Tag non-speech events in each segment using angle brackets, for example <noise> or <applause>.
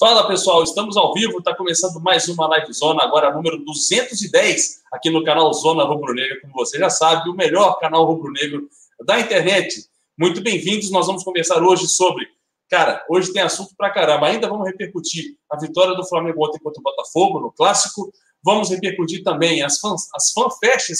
Fala pessoal, estamos ao vivo, está começando mais uma Live Zona, agora número 210, aqui no canal Zona Rubro Negra, como você já sabe, o melhor canal rubro negro da internet. Muito bem-vindos, nós vamos conversar hoje sobre. Cara, hoje tem assunto pra caramba. Ainda vamos repercutir a vitória do Flamengo ontem contra o Botafogo no clássico. Vamos repercutir também as, fãs, as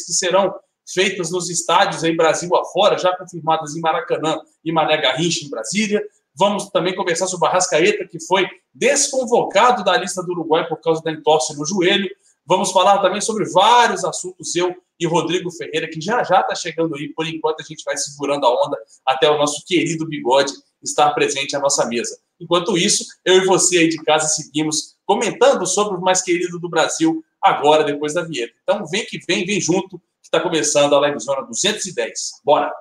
que serão feitas nos estádios em Brasil afora, já confirmadas em Maracanã e Mané Garrincha, em Brasília. Vamos também conversar sobre o Arrascaeta, que foi desconvocado da lista do Uruguai por causa da entorse no joelho. Vamos falar também sobre vários assuntos, eu e Rodrigo Ferreira, que já já está chegando aí. Por enquanto, a gente vai segurando a onda até o nosso querido bigode estar presente à nossa mesa. Enquanto isso, eu e você aí de casa seguimos comentando sobre o mais querido do Brasil, agora, depois da vinheta. Então, vem que vem, vem junto, que está começando a Live Zona 210. Bora!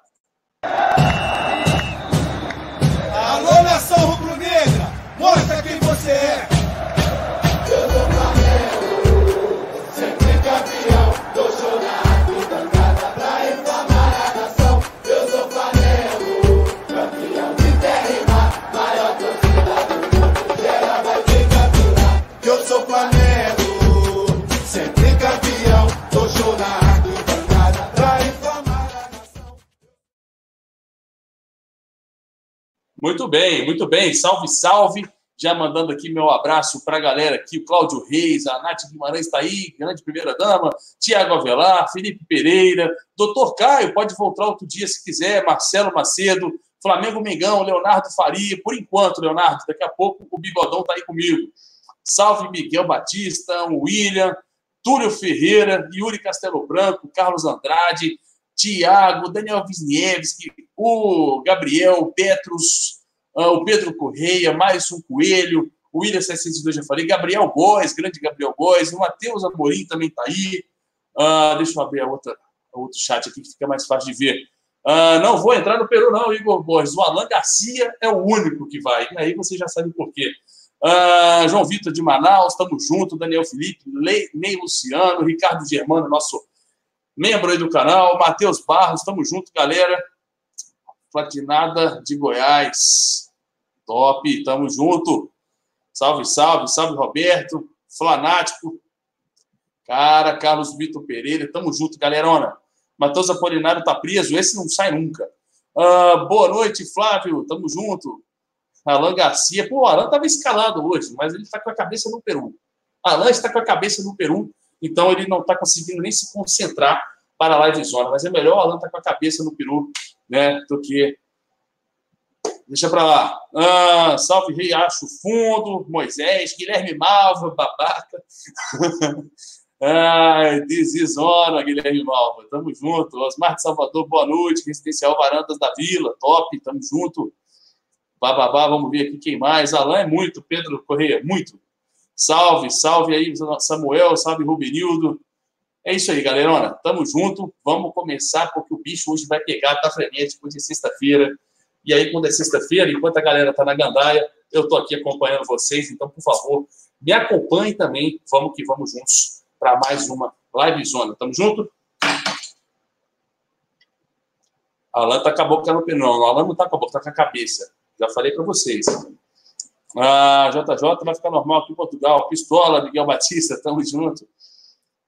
Muito bem, muito bem. Salve, salve. Já mandando aqui meu abraço para a galera aqui, o Cláudio Reis, a Nath Guimarães está aí, grande primeira-dama, Tiago Avelar, Felipe Pereira, Doutor Caio, pode voltar outro dia se quiser, Marcelo Macedo, Flamengo Mengão, Leonardo Faria, por enquanto, Leonardo, daqui a pouco o Bigodão está aí comigo. Salve Miguel Batista, William, Túlio Ferreira, Yuri Castelo Branco, Carlos Andrade, Tiago, Daniel Wisniewski, o Gabriel, o Petrus, ah, o Pedro Correia, mais um Coelho, o William 702 já falei, Gabriel Góes, grande Gabriel Góes, o Matheus Amorim também está aí. Ah, deixa eu abrir a outra, a outro chat aqui que fica mais fácil de ver. Ah, não vou entrar no Peru, não, Igor Borges. O Alan Garcia é o único que vai. E aí você já sabe por quê. Ah, João Vitor de Manaus, estamos juntos. Daniel Felipe, Ney Luciano, Ricardo Germano, nosso membro aí do canal. Matheus Barros, estamos juntos, galera. Platinada de Goiás. Top, tamo junto. Salve, salve, salve, Roberto. Flanático. Cara, Carlos Vitor Pereira, tamo junto, galerona. Matheus Apolinário tá preso, esse não sai nunca. Ah, boa noite, Flávio, tamo junto. Alan Garcia, pô, o Alan tava escalado hoje, mas ele tá com a cabeça no Peru. Alan está com a cabeça no Peru, então ele não tá conseguindo nem se concentrar para a live zona, mas é melhor o Alan tá com a cabeça no Peru, né, do que Deixa pra lá. Ah, salve Riacho Fundo, Moisés, Guilherme Malva, babaca. <laughs> Desizona, Guilherme Malva. Tamo junto. Osmar de Salvador, boa noite. Residencial Varandas da Vila, top, tamo junto. Bababá, vamos ver aqui quem mais. Alain é muito, Pedro Correia, muito. Salve, salve aí, Samuel, salve Rubinildo. É isso aí, galerona. Tamo junto. Vamos começar, porque o bicho hoje vai pegar, tá frenético, hoje é sexta-feira. E aí, quando é sexta-feira, enquanto a galera tá na gandaia, eu tô aqui acompanhando vocês. Então, por favor, me acompanhem também. Vamos que vamos juntos para mais uma Live Zona. Tamo junto? Alan tá com a boca no pneu. Não, Alan não tá com a boca, tá com a cabeça. Já falei para vocês. Ah, JJ vai ficar normal aqui em Portugal. Pistola, Miguel Batista, tamo junto.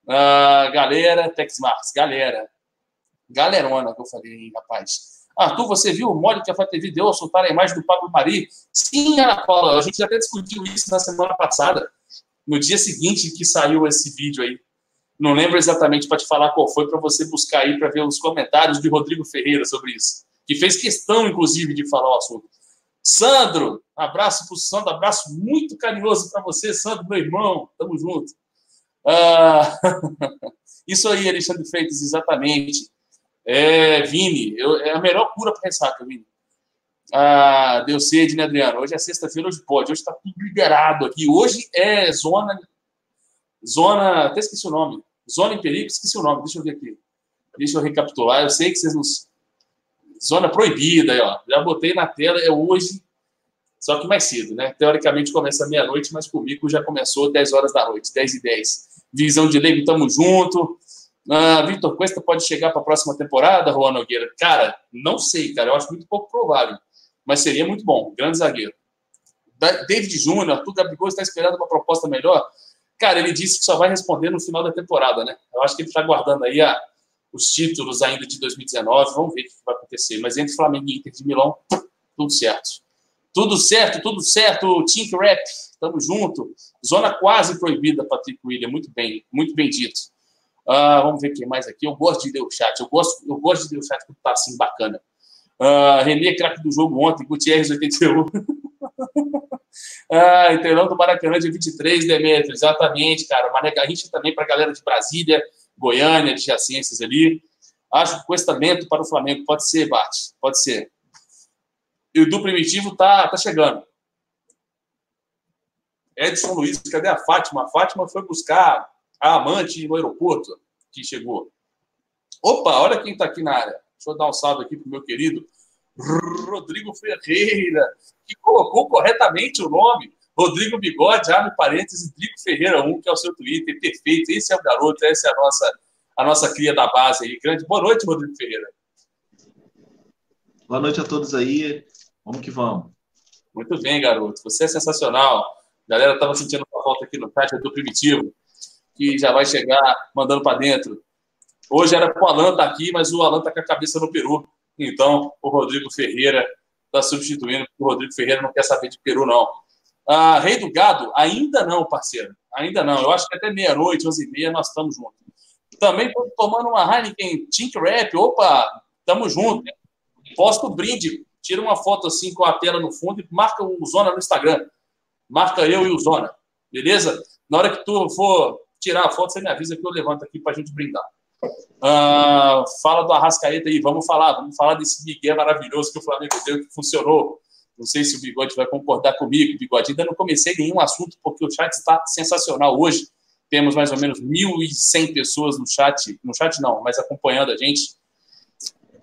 Ah, galera, Tex Marx, galera. Galerona que eu falei, hein, rapaz. Arthur, você viu o mole que a FATV deu ao soltar a imagem do Pablo Mari? Sim, Ana Paula, a gente até discutiu isso na semana passada, no dia seguinte que saiu esse vídeo aí. Não lembro exatamente para te falar qual foi, para você buscar aí para ver os comentários de Rodrigo Ferreira sobre isso, que fez questão, inclusive, de falar o assunto. Sandro, abraço para o Sandro, abraço muito carinhoso para você, Sandro, meu irmão, tamo junto. Ah, <laughs> isso aí, Alexandre Freitas, exatamente. É, Vini, eu, é a melhor cura para ressaca, Vini. Ah, deu sede, né, Adriano? Hoje é sexta-feira, hoje pode. Hoje está tudo liberado aqui. Hoje é zona. Zona. Até esqueci o nome. Zona em perigo, esqueci o nome. Deixa eu ver aqui. Deixa eu recapitular. Eu sei que vocês não. Zona proibida, aí, ó. Já botei na tela, é hoje, só que mais cedo, né? Teoricamente começa meia-noite, mas comigo já começou 10 horas da noite, 10 e 10. Visão de leigo, tamo junto. Ah, Vitor Cuesta pode chegar para a próxima temporada, Juan Nogueira? Cara, não sei, cara. Eu acho muito pouco provável. Mas seria muito bom. Grande zagueiro. David Júnior, Arthur Gabigol está esperando uma proposta melhor. Cara, ele disse que só vai responder no final da temporada, né? Eu acho que ele está guardando aí a, os títulos ainda de 2019. Vamos ver o que vai acontecer. Mas entre Flamengo e Inter de Milão, tudo certo. Tudo certo, tudo certo. Tink Rap, tamo junto. Zona quase proibida, Patrick William. Muito bem, muito bem dito. Uh, vamos ver quem mais aqui. Eu gosto de ler o chat. Eu gosto, eu gosto de ler o chat porque tá assim bacana. Uh, Renê, craque do jogo ontem. Gutierrez, 81. <laughs> ah, Interão do Maracanã, de 23, Demetrio. Exatamente, cara. Mané Garrincha também para a galera de Brasília, Goiânia, de Jacências ali. Acho que com esse talento para o Flamengo pode ser, Bate. Pode ser. E o do Primitivo tá, tá chegando. Edson Luiz, cadê a Fátima? A Fátima foi buscar a amante no aeroporto que chegou. Opa, olha quem está aqui na área. Deixa eu dar um salve aqui pro meu querido Rodrigo Ferreira, que colocou corretamente o nome. Rodrigo Bigode, abre parênteses, Drico Ferreira 1, que é o seu Twitter. Perfeito. Esse é o garoto, essa é a nossa, a nossa cria da base aí. Grande boa noite, Rodrigo Ferreira. Boa noite a todos aí. Vamos que vamos. Muito bem, garoto. Você é sensacional. A galera estava sentindo uma volta aqui no chat do Primitivo, que já vai chegar mandando para dentro. Hoje era para o Alan estar tá aqui, mas o Alan está com a cabeça no Peru. Então, o Rodrigo Ferreira está substituindo, porque o Rodrigo Ferreira não quer saber de Peru, não. Ah, Rei do Gado, ainda não, parceiro. Ainda não. Eu acho que até meia-noite, onze e meia, nós estamos juntos. Também estou tomando uma Heineken Tink Rap. Opa, estamos juntos. Né? Posto brinde. Tira uma foto assim com a tela no fundo e marca o Zona no Instagram. Marca eu e o Zona. Beleza? Na hora que tu for tirar a foto, você me avisa que eu levanto aqui para a gente brindar. Uh, fala do Arrascaeta aí, vamos falar, vamos falar desse Miguel maravilhoso que o Flamengo deu, que funcionou. Não sei se o Bigode vai concordar comigo, Bigode. Ainda não comecei nenhum assunto, porque o chat está sensacional hoje. Temos mais ou menos 1.100 pessoas no chat, no chat não, mas acompanhando a gente.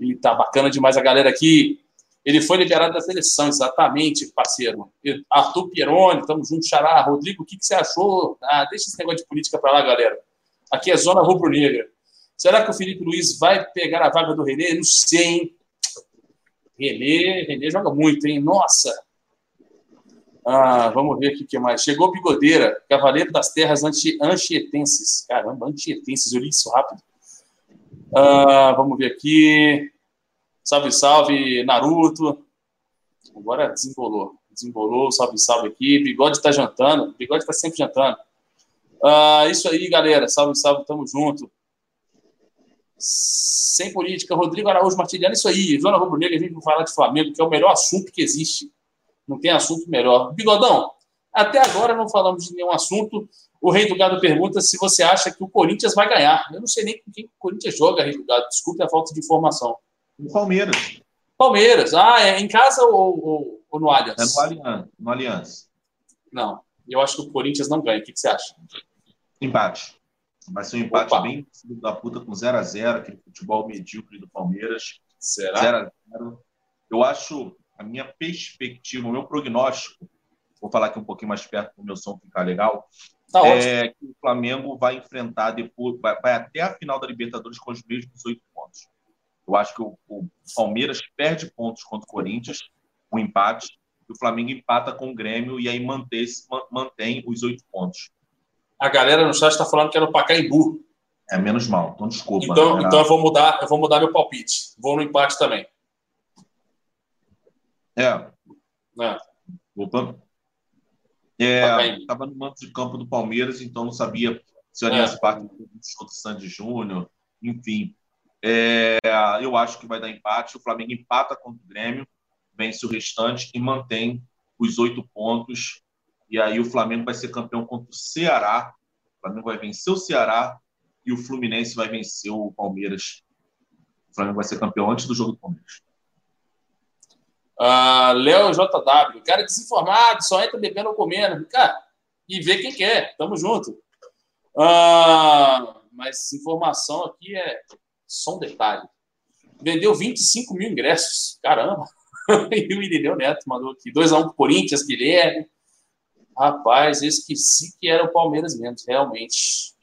E tá bacana demais a galera aqui. Ele foi liberado da seleção, exatamente, parceiro. Arthur Pieroni, estamos juntos, Xará. Rodrigo, o que, que você achou? Ah, deixa esse negócio de política para lá, galera. Aqui é Zona Rubro-Negra. Será que o Felipe Luiz vai pegar a vaga do René? Não sei, hein? René, René joga muito, hein? Nossa! Ah, vamos ver aqui o que mais. Chegou Bigodeira, Cavaleiro das Terras anti, Anchietenses. Caramba, Anchietenses, eu li isso rápido. Ah, vamos ver aqui. Salve, salve, Naruto. Agora desembolou. Desembolou, salve, salve aqui. Bigode está jantando. Bigode está sempre jantando. Ah, isso aí, galera. Salve, salve, tamo junto sem política, Rodrigo Araújo Martiliano, isso aí, Zona Rubro Negra, a gente vai falar de Flamengo, que é o melhor assunto que existe. Não tem assunto melhor. Bigodão, até agora não falamos de nenhum assunto. O Rei do Gado pergunta se você acha que o Corinthians vai ganhar. Eu não sei nem com quem o Corinthians joga, Rei do Gado. Desculpe a falta de informação. Palmeiras. Palmeiras. Ah, é em casa ou, ou, ou no Allianz? É no Allianz. No Allianz. Não. Eu acho que o Corinthians não ganha. O que, que você acha? Empate. Vai ser um empate Opa. bem da puta com 0 a 0 aquele futebol medíocre do Palmeiras. Será? 0 a 0 Eu acho, a minha perspectiva, o meu prognóstico, vou falar aqui um pouquinho mais perto para o meu som ficar legal, Tá ótimo. é que o Flamengo vai enfrentar depois, vai, vai até a final da Libertadores com os mesmos oito pontos. Eu acho que o, o Palmeiras perde pontos contra o Corinthians, um empate, e o Flamengo empata com o Grêmio e aí mantém, mantém os oito pontos. A galera no chat está falando que era no Pacaembu. É menos mal, então desculpa. Então, né? então eu vou mudar, eu vou mudar meu palpite. Vou no empate também. É? Opa. É, Pacaembu. estava no manto de campo do Palmeiras, então não sabia se o É. Allianz Parque tinha um show do Sandy Júnior, enfim. É, eu acho que vai dar empate. O Flamengo empata contra o Grêmio, vence o restante e mantém os oito pontos. E aí o Flamengo vai ser campeão contra o Ceará. O Flamengo vai vencer o Ceará e o Fluminense vai vencer o Palmeiras. O Flamengo vai ser campeão antes do jogo do Palmeiras. Ah, Léo JW, cara desinformado, só entra bebendo ou comendo. Cara, e vê quem quer, tamo junto. Ah, mas informação aqui é só um detalhe. Vendeu 25 mil ingressos, caramba. <laughs> e o Irineu Neto mandou aqui, 2x1 pro Corinthians, Guilherme. Rapaz, eu esqueci que era o Palmeiras mesmo, realmente.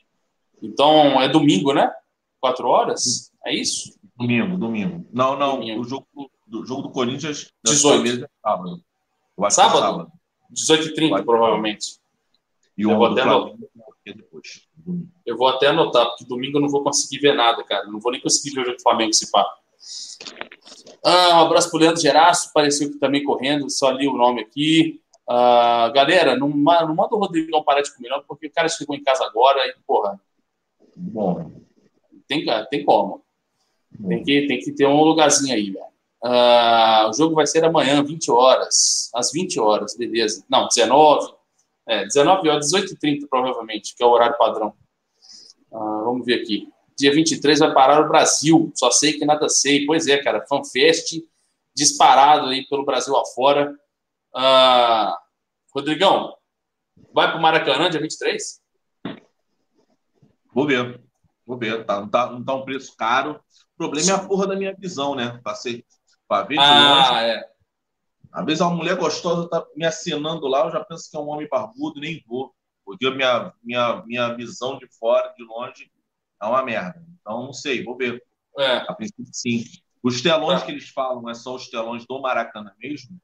Então, é domingo, né? Quatro horas? É isso? Domingo, domingo. Não, não. Domingo. O jogo do, jogo do Corinthians do 18. Palmeiras é sábado. Eu acho Sábado? que é sábado. 18h30, provavelmente. E Eu o vou do até Flamengo é depois. Eu vou até anotar, porque domingo eu não vou conseguir ver nada, cara. Não vou nem conseguir ver o jogo do Flamengo se pá. Ah, um abraço pro Leandro Geraço, apareceu aqui também correndo, só li o nome aqui. Ah, galera, não, não manda o Rodrigão parar de comer, não, porque o cara chegou em casa agora e, porra, Bom, tem, tem como. Tem que, tem que ter um lugarzinho aí, velho. Ah, o jogo vai ser amanhã, 20 horas. Às 20 horas, beleza. Não, 19. É, 19 horas, 18h30, provavelmente, que é o horário padrão. Ah, vamos ver aqui. Dia 23 vai parar o Brasil. Só sei que nada sei. Pois é, cara. FanFest disparado aí pelo Brasil afora. Ah, Rodrigão, vai pro Maracanã dia 23? vou ver. Vou ver. Tá, não, tá, não tá um preço caro. O problema é a porra da minha visão, né? Pra, ser, pra ver de longe. Ah, é. Às vezes uma mulher gostosa tá me acenando lá, eu já penso que é um homem barbudo, nem vou. Porque a minha, minha, minha visão de fora, de longe, é uma merda. Então, não sei, vou ver. é. A princípio, sim. Os telões Tá. que eles falam é só os telões do Maracanã mesmo?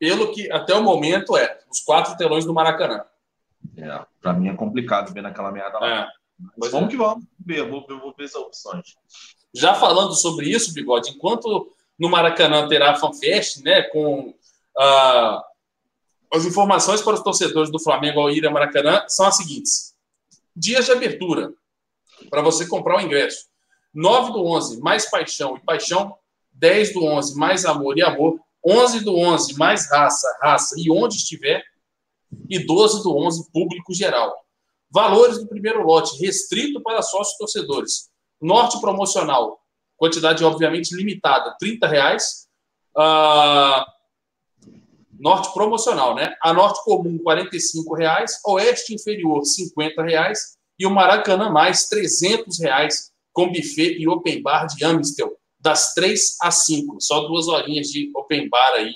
Pelo que até o momento é os quatro telões do Maracanã. É, pra mim é complicado ver naquela merda lá. É. Mas vamos é. que vamos ver, vou, ver- vou ver essas opções. Já falando sobre isso, Bigode, enquanto no Maracanã terá a FanFest, né, com ah, as informações para os torcedores do Flamengo ao ir a Maracanã são as seguintes. Dias de abertura para você comprar o ingresso. 9 do 11, mais paixão e paixão. 10 do 11, mais amor e amor. 11 do 11, mais raça, raça e onde estiver. E 12 do 11, público geral. Valores do primeiro lote, restrito para sócios torcedores. Norte promocional, quantidade obviamente limitada, 30 reais. Ah, norte promocional, né? A norte comum, 45 reais. Oeste inferior, 50 reais. E o Maracanã mais, 300 reais, com buffet e open bar de Amstel, das 3 às 5. Só duas horinhas de open bar aí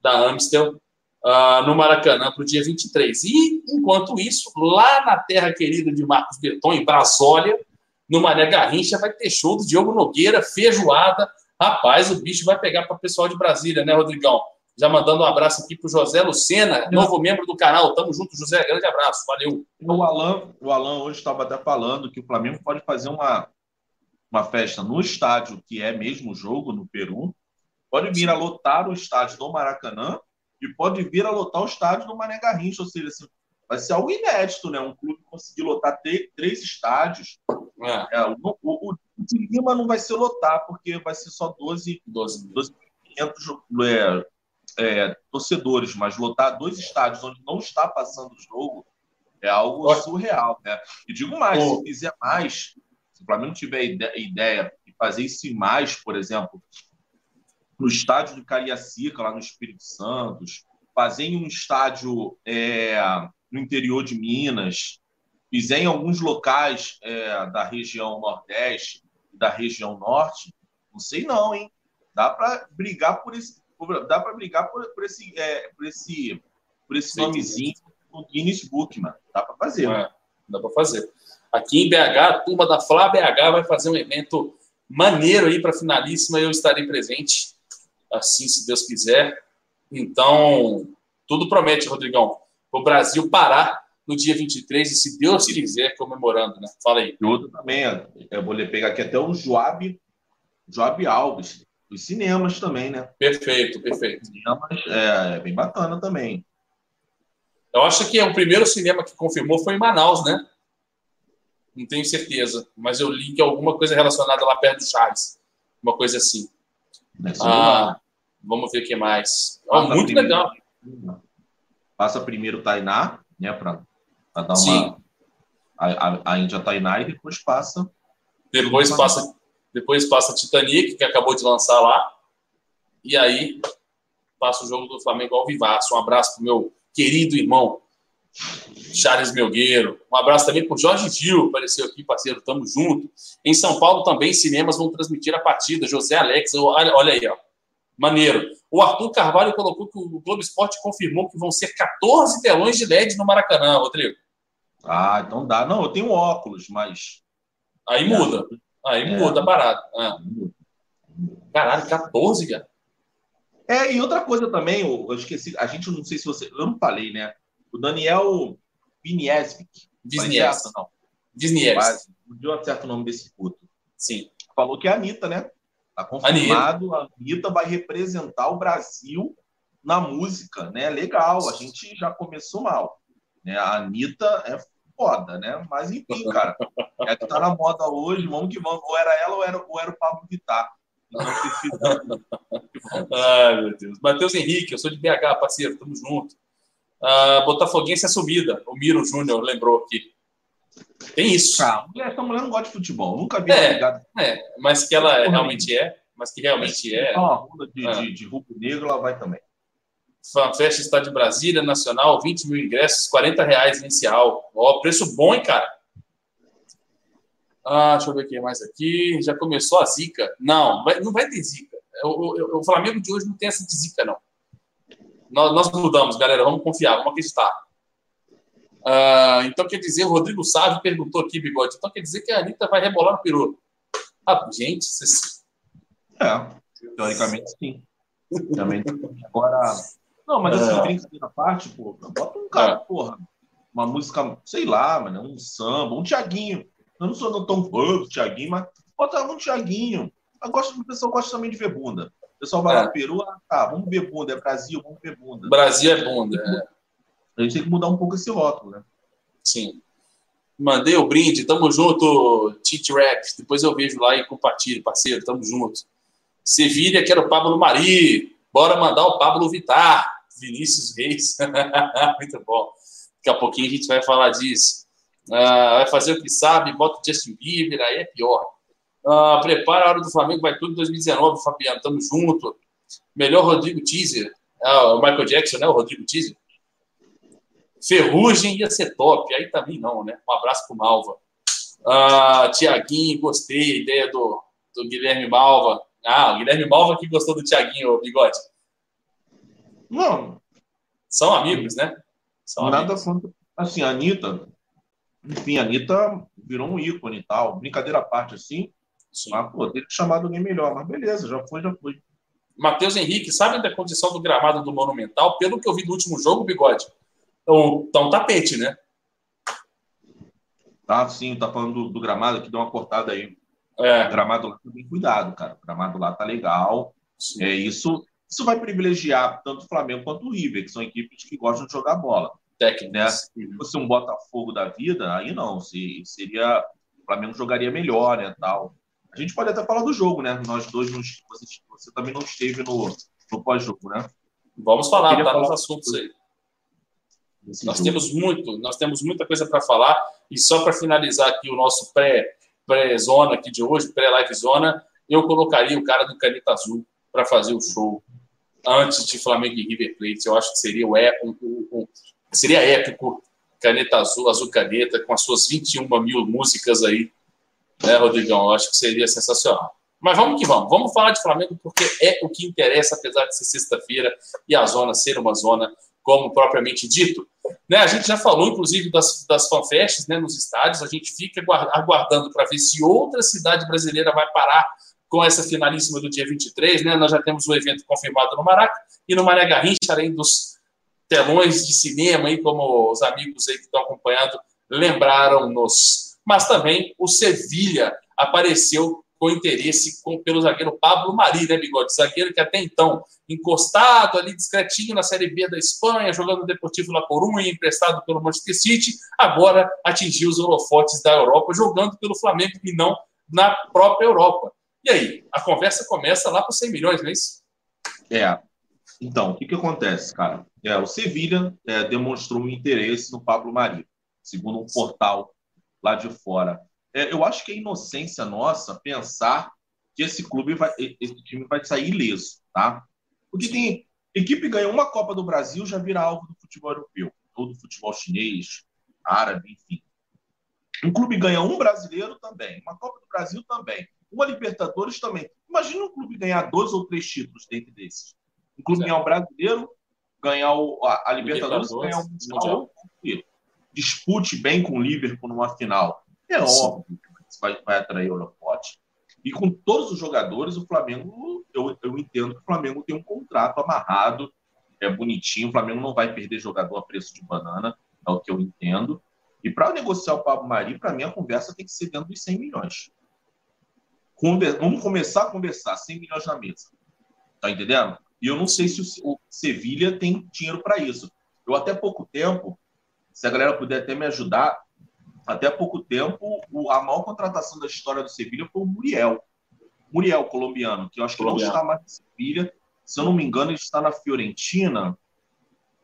da Amstel ah, no Maracanã para o dia 23. E, enquanto isso, lá na terra querida de Marcos Beton, em Brasólia, no Mané Garrincha, vai ter show do Diogo Nogueira, feijoada. Rapaz, o bicho vai pegar para o pessoal de Brasília, né, Rodrigão? Já mandando um abraço aqui para o José Lucena, novo membro do canal. Tamo junto, José. Grande abraço. Valeu. O Alan, o Alan hoje estava até falando que o Flamengo pode fazer uma, uma festa no estádio, que é mesmo jogo, no Peru. Pode vir a lotar o estádio do Maracanã e pode vir a lotar o estádio do Mané Garrincha. Ou seja, assim, vai ser algo inédito, né? Um clube conseguir lotar três estádios. É, É, o, o, o de Lima não vai ser lotar, porque vai ser só 12 12 mil. 500 é, torcedores, mas lotar dois estádios onde não está passando o jogo é algo surreal, né? E digo mais, se fizer mais, se o Flamengo tiver ide- ideia de fazer isso e mais, por exemplo, no estádio do Cariacica, lá no Espírito Santo, fazer em um estádio é, no interior de Minas, fizer em alguns locais é, da região Nordeste e da região Norte, não sei não, hein? Dá para brigar por esse, dá para brigar por, por esse, é, por esse, por esse nomezinho no Guinness Book, mano. Dá para fazer. É, dá para fazer. Aqui em BH, a turma da Flá BH vai fazer um evento maneiro aí para finalíssima. Eu estarei presente, assim, se Deus quiser. Então, tudo promete, Rodrigão. O Brasil parar no dia 23 e, se Deus quiser, comemorando, né? Fala aí. Outro também, eu vou pegar aqui até o Joab, Joab Alves, os cinemas também, né? Perfeito, perfeito. Cinemas é, é bem bacana também. Eu acho que é o primeiro cinema que confirmou foi em Manaus, né? Não tenho certeza, mas eu li que alguma coisa relacionada lá perto do Charles. Uma coisa assim. Ah, vamos ver o que mais. Muito primeiro- legal. Passa primeiro o Tainá, né? Para dar uma. Sim. A, a, a Índia Tainá e depois passa. Depois passa, depois passa Titanic, que acabou de lançar lá. E aí passa o jogo do Flamengo ao vivaço. Um abraço pro meu querido irmão Charles Melgueiro. Um abraço também pro Jorge Gil, apareceu aqui, parceiro, tamo junto. Em São Paulo também, cinemas vão transmitir a partida. José Alex, olha, olha aí, ó. Maneiro. O Arthur Carvalho colocou que o Globo Esporte confirmou que vão ser 14 telões de LED no Maracanã, Rodrigo. Ah, então dá. Não, eu tenho óculos, mas. Aí muda. Aí É. muda a parada. Ah. Caralho, 14, cara. É, e outra coisa também, eu, eu esqueci, a gente não sei se você. Eu não falei, né? O Daniel Viniesvik. Wisniewski. Não. Quase. Não deu certo o nome desse puto. Sim. Falou que é a Anitta, né? Tá confirmado, a Anitta vai representar o Brasil na música, né? Legal, a gente já começou mal. Né? A Anitta é foda, né? Mas enfim, <laughs> cara, é que tá na moda hoje, vamos que vamos. Ou era ela ou era, ou era o Pablo Vittar. Então, <laughs> Ai, meu Deus. Matheus Henrique, eu sou de BH, parceiro, tamo junto. Ah, Botafoguense assumida, o Miro Júnior lembrou aqui. Tem isso. Ah, mulher, essa mulher não gosta de futebol. Nunca vi É. ligada. É, mas que ela Porra. realmente é, mas que realmente é. Uma rua de, É. de, de rubro negro, ela vai também. FanFest está de Brasília, Nacional, 20 mil ingressos, 40 reais inicial. Ó, preço bom, hein, cara? Ah, deixa eu ver o que mais aqui. Já começou a zica? Não, não vai ter zica. O, o- o Flamengo de hoje não tem essa de zica, não. Nós, nós mudamos, galera. Vamos confiar, vamos acreditar. Ah, então quer dizer, o Rodrigo Sávio perguntou aqui, Bigode. Então quer dizer que a Anitta vai rebolar no peru. Ah, gente, vocês... É, teoricamente sim. Também. Agora. Não, mas assim, É. brincadeira à parte, pô, bota um cara, porra, uma música, sei lá, mano, um samba, um Tiaguinho. Eu não sou tão fã do Tiaguinho, mas bota um Tiaguinho. Eu gosto, o pessoal gosta também de ver bunda. O pessoal vai É. lá no Peru, ah, tá, vamos ver bunda, é Brasil, vamos ver bunda. Brasil é bunda. é. A gente tem que mudar um pouco esse rótulo, né? Sim. Mandei o brinde, tamo junto, Tite Rap. Depois eu vejo lá e compartilho, parceiro, tamo junto. Sevilha, quero o Pablo Mari. Bora mandar o Pablo Vittar. Vinícius Reis. <laughs> Muito bom. Daqui a pouquinho a gente vai falar disso. Ah, vai fazer o que sabe, bota o Justin Bieber, aí é pior. Ah, prepara a hora do Flamengo, vai tudo em 2019, Fabiano, tamo junto. Melhor Rodrigo Teaser. Ah, o Michael Jackson, né? O Rodrigo Teaser. Ferrugem ia ser top. Aí também não, né? Um abraço pro Malva. Ah, Tiaguinho, gostei. A ideia do, do Guilherme Malva. Ah, o Guilherme Malva que gostou do Tiaguinho, Bigode. Não, São amigos, né? São nada amigos. contra. Assim, a Anitta, enfim, a Anitta virou um ícone e tal. Brincadeira à parte, assim, Sim. mas, pô, tem que chamar alguém melhor. Mas beleza, já foi, já foi. Matheus Henrique, sabem da condição do gramado do Monumental? Pelo que eu vi do último jogo, Bigode, o- tá um tapete, né? Tá, sim, tá falando do, do gramado, que deu uma cortada aí. O É, gramado lá tá bem cuidado, cara. O gramado lá tá legal. sim. É isso. Isso vai privilegiar tanto o Flamengo quanto o River, que são equipes que gostam de jogar bola. técnicos. Se fosse um Botafogo da vida, aí não. Se, seria. O Flamengo jogaria melhor, né? Tal. A gente pode até falar do jogo, né? Nós dois, nos, você, você também não esteve no, no pós-jogo, né? Vamos falar, tá falar- nos assuntos aí. Nós jogo. temos muito, nós temos muita coisa para falar. E só para finalizar aqui o nosso pré- pré-zona aqui de hoje, pré-live zona, eu colocaria o cara do Caneta Azul para fazer o show antes de Flamengo e River Plate. Eu acho que seria o é- um- um- um- seria épico. Caneta Azul, Azul Caneta, com as suas 21 mil músicas aí. Né, Rodrigão? Eu acho que seria sensacional. Mas vamos que vamos. Vamos falar de Flamengo porque é o que interessa, apesar de ser sexta-feira e a zona ser uma zona como propriamente dito. Né, a gente já falou, inclusive, das, das fanfests né, nos estádios. A gente fica aguar- aguardando para ver se outra cidade brasileira vai parar com essa finalíssima do dia 23. Né? Nós já temos o evento confirmado no Maraca e no Mané Garrincha, além dos telões de cinema, aí, como os amigos aí que estão acompanhando lembraram-nos. Mas também o Sevilha apareceu com interesse com, pelo zagueiro Pablo Mari, né, Bigode? Zagueiro que até então, encostado ali discretinho na Série B da Espanha, jogando no Deportivo La Coruña, emprestado pelo Manchester City, agora atingiu os holofotes da Europa, jogando pelo Flamengo e não na própria Europa. E aí, a conversa começa lá por 100 milhões, não é isso? É. Então, o que, que acontece, cara? É, o Sevilha é, demonstrou um interesse no Pablo Mari, segundo um portal lá de fora. É, eu acho que é inocência nossa pensar que esse clube vai, esse time vai sair ileso, tá? Porque tem equipe ganha uma Copa do Brasil já vira alvo do futebol europeu, ou do futebol chinês, árabe, enfim. Um clube ganha um brasileiro também, uma Copa do Brasil também, uma Libertadores também. Imagina um clube ganhar dois ou três títulos dentro desses. Um clube Certo. ganhar o brasileiro, ganhar o, a, a Libertadores, Libertadores, ganhar o Mundial, Mundial. Dispute bem com o Liverpool numa final. É Sim. óbvio que vai, vai atrair o holofote. E com todos os jogadores, o Flamengo, eu, eu entendo que o Flamengo tem um contrato amarrado, é bonitinho. O Flamengo não vai perder jogador a preço de banana, é o que eu entendo. E para negociar o Pablo Mari, para mim a conversa tem que ser dentro dos 100 milhões. Vamos começar a conversar, 100 milhões na mesa. Tá entendendo? E eu não sei se o Sevilha tem dinheiro para isso. Eu até pouco tempo, se a galera puder até me ajudar, até pouco tempo, a maior contratação da história do Sevilha foi o Muriel. Muriel, colombiano, que eu acho que colombiano. não está mais no Sevilha. Se eu não me engano, ele está na Fiorentina.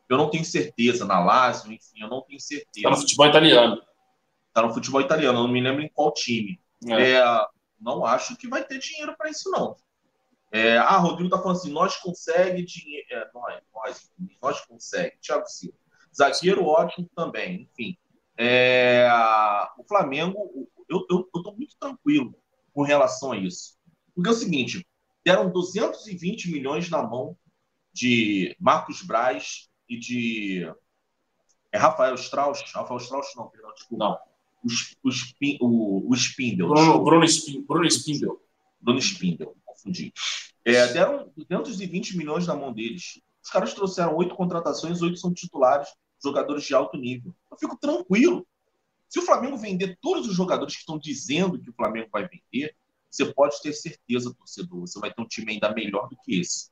Eu não tenho certeza, na Lazio, enfim, eu não tenho certeza. Está no futebol italiano. Está no futebol italiano, eu não me lembro em qual time. É. É, não acho que vai ter dinheiro para isso, não. É, ah, Rodrigo está falando assim, nós consegue dinheiro. É, nós, nós, nós consegue. Thiago Silva. Zagueiro ótimo também, enfim. É, o Flamengo, eu estou muito tranquilo com relação a isso. Porque é o seguinte, deram 220 milhões na mão de Marcos Braz e de é Rafael Strauss? Rafael Strauss não, perdão, desculpa. Não. O, o, o, Spindle. Bruno, Bruno, Spindle. Bruno Spindle. Bruno Spindle, confundi. É, deram 220 milhões na mão deles. Os caras trouxeram oito contratações, oito são titulares jogadores de alto nível. Eu fico tranquilo. Se o Flamengo vender todos os jogadores que estão dizendo que o Flamengo vai vender, você pode ter certeza, torcedor, você vai ter um time ainda melhor do que esse.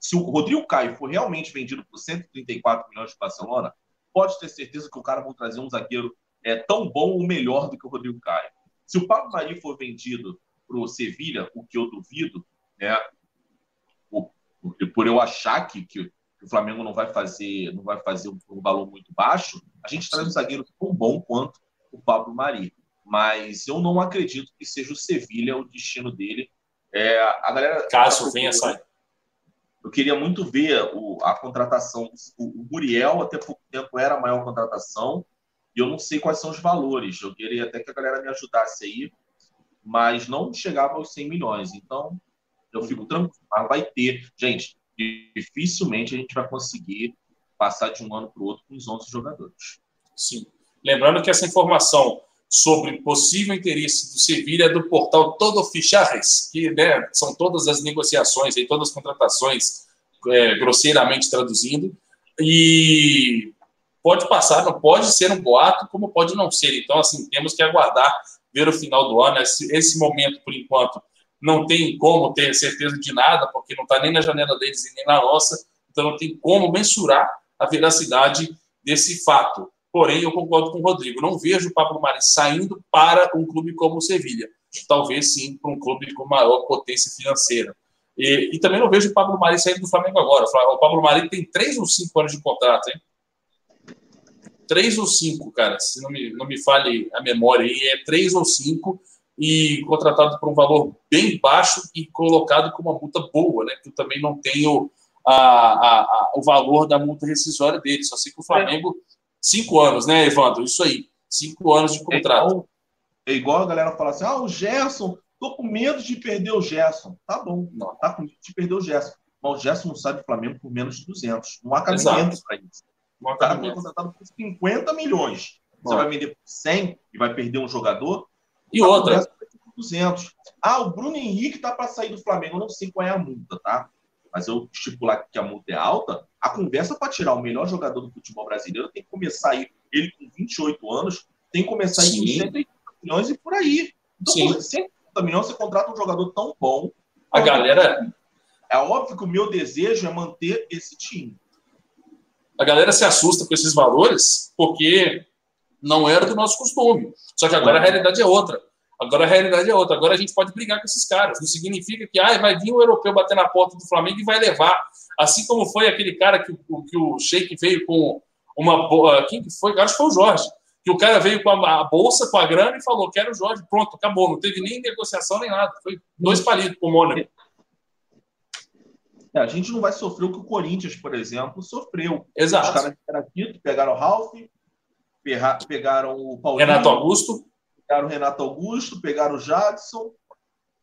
Se o Rodrigo Caio for realmente vendido por 134 milhões de Barcelona, pode ter certeza que o cara vai trazer um zagueiro é, tão bom ou melhor do que o Rodrigo Caio. Se o Pablo Mari for vendido para o Sevilha, o que eu duvido, né, por, por eu achar que, que que o Flamengo não vai fazer, não vai fazer um, um valor muito baixo, a gente traz um zagueiro tão bom quanto o Pablo Mari. Mas eu não acredito que seja o Sevilha o destino dele. É, a galera. Caso venha sair. Eu queria muito ver o, a contratação. O, o Muriel, até pouco tempo, era a maior contratação. E eu não sei quais são os valores. Eu queria até que a galera me ajudasse aí. Mas não chegava aos 100 milhões. Então, eu fico tranquilo. Mas vai ter. Gente, dificilmente a gente vai conseguir passar de um ano para o outro com os 11 jogadores. Sim. Lembrando que essa informação sobre possível interesse do Sevilha é do portal Todo Fichares, que né, são todas as negociações, e todas as contratações, é, grosseiramente traduzindo, e pode passar, não pode ser um boato, como pode não ser. Então, assim, temos que aguardar, ver o final do ano. Esse, esse momento, por enquanto, não tem como ter certeza de nada, porque não está nem na janela deles e nem na nossa, então não tem como mensurar a veracidade desse fato. Porém, eu concordo com o Rodrigo, não vejo o Pablo Mari saindo para um clube como o Sevilha, talvez sim para um clube com maior potência financeira. E, e, também não vejo o Pablo Mari saindo do Flamengo agora. O Pablo Mari tem três ou cinco anos de contrato, hein? Três ou cinco, cara, se não me, não me fale a memória aí, é três ou cinco e contratado por um valor bem baixo e colocado com uma multa boa, né? Que eu também não tenho a, a, a, o valor da multa rescisória dele. Só sei que o Flamengo, é. cinco anos, né, Evandro? Isso aí, cinco anos de contrato. É igual, é igual a galera falar assim: ah, o Gerson, tô com medo de perder o Gerson. Tá bom, não, tá com medo de perder o Gerson. Mas o Gerson não sai do Flamengo por menos de 200. Não há cabimento para isso. O cara foi contratado por 50 milhões. Você vai vender por 100 e vai perder um jogador? E outra. 200. Ah, o Bruno Henrique está para sair do Flamengo. Eu não sei qual é a multa, tá? Mas eu estipular que a multa é alta, a conversa para tirar o melhor jogador do futebol brasileiro tem que começar aí, ele com 28 anos, tem que começar aí com 180 milhões e por aí. Então, Sim. 180 milhões você contrata um jogador tão bom. A galera. É óbvio que o meu desejo é manter esse time. A galera se assusta com esses valores porque não era do nosso costume. Só que agora a realidade é outra. Agora a realidade é outra. Agora a gente pode brigar com esses caras. Não significa que ah, vai vir um europeu bater na porta do Flamengo e vai levar. Assim como foi aquele cara que, que o Sheik veio com uma. boa. Quem que foi? Acho que foi o Jorge. Que o cara veio com a, bolsa, com a grana e falou: quero o Jorge. Pronto, acabou. Não teve nem negociação nem nada. Foi dois palitos com o Mônaco. É, a gente não vai sofrer o que o Corinthians, por exemplo, sofreu. Exato. Os caras aqui, pegaram o Ralf, pegaram o Paulinho. Renato Augusto. Pegaram o Renato Augusto, pegaram o Jadson.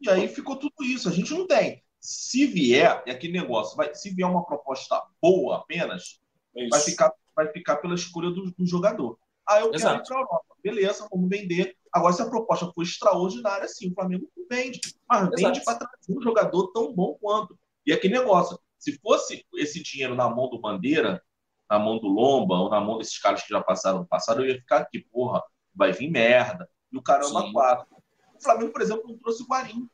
E aí ficou tudo isso. A gente não tem. Se vier, é aquele negócio, vai, se vier uma proposta boa apenas, é vai ficar, vai ficar pela escolha do, do jogador. Ah, eu Exato. quero ir para a Europa. Beleza, vamos vender. Agora, se a proposta for extraordinária, sim, o Flamengo vende. Mas vende para trazer um jogador tão bom quanto. E aquele negócio, se fosse esse dinheiro na mão do Bandeira, na mão do Lomba, ou na mão desses caras que já passaram no passado, eu ia ficar aqui, porra, vai vir merda. E o caramba, Sim. quatro. O Flamengo, por exemplo, não trouxe o Guarim.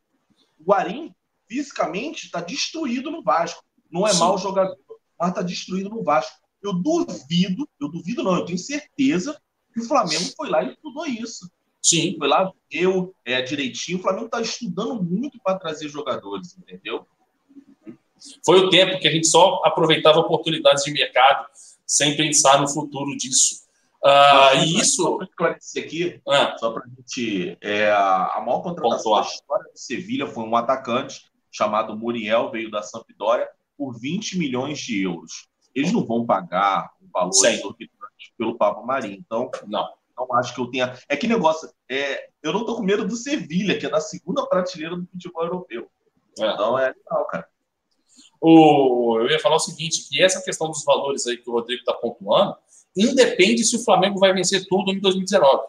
O Guarim, fisicamente, está destruído no Vasco. Não é Sim. mau jogador, mas está destruído no Vasco. Eu duvido, eu duvido não, eu tenho certeza que o Flamengo foi lá e estudou isso. Sim, Foi lá, eu é, direitinho. O Flamengo está estudando muito para trazer jogadores, entendeu? Foi o tempo que a gente só aproveitava oportunidades de mercado sem pensar no futuro disso. Ah, Mas, e Só isso. para esclarecer aqui, Ah, só para a gente. É, a a maior contratação Pontuar. da história do Sevilha foi um atacante chamado Muriel, veio da Sampdoria, por 20 milhões de euros. Eles não vão pagar um valor exorbitante pelo Pablo Marinho. Então, não. não acho que eu tenha. É que negócio, é, eu não tô com medo do Sevilha, que é na segunda prateleira do futebol europeu. É. Então é legal, cara. O, eu ia falar o seguinte, que essa questão dos valores aí que o Rodrigo está pontuando, independe se o Flamengo vai vencer tudo em 2019.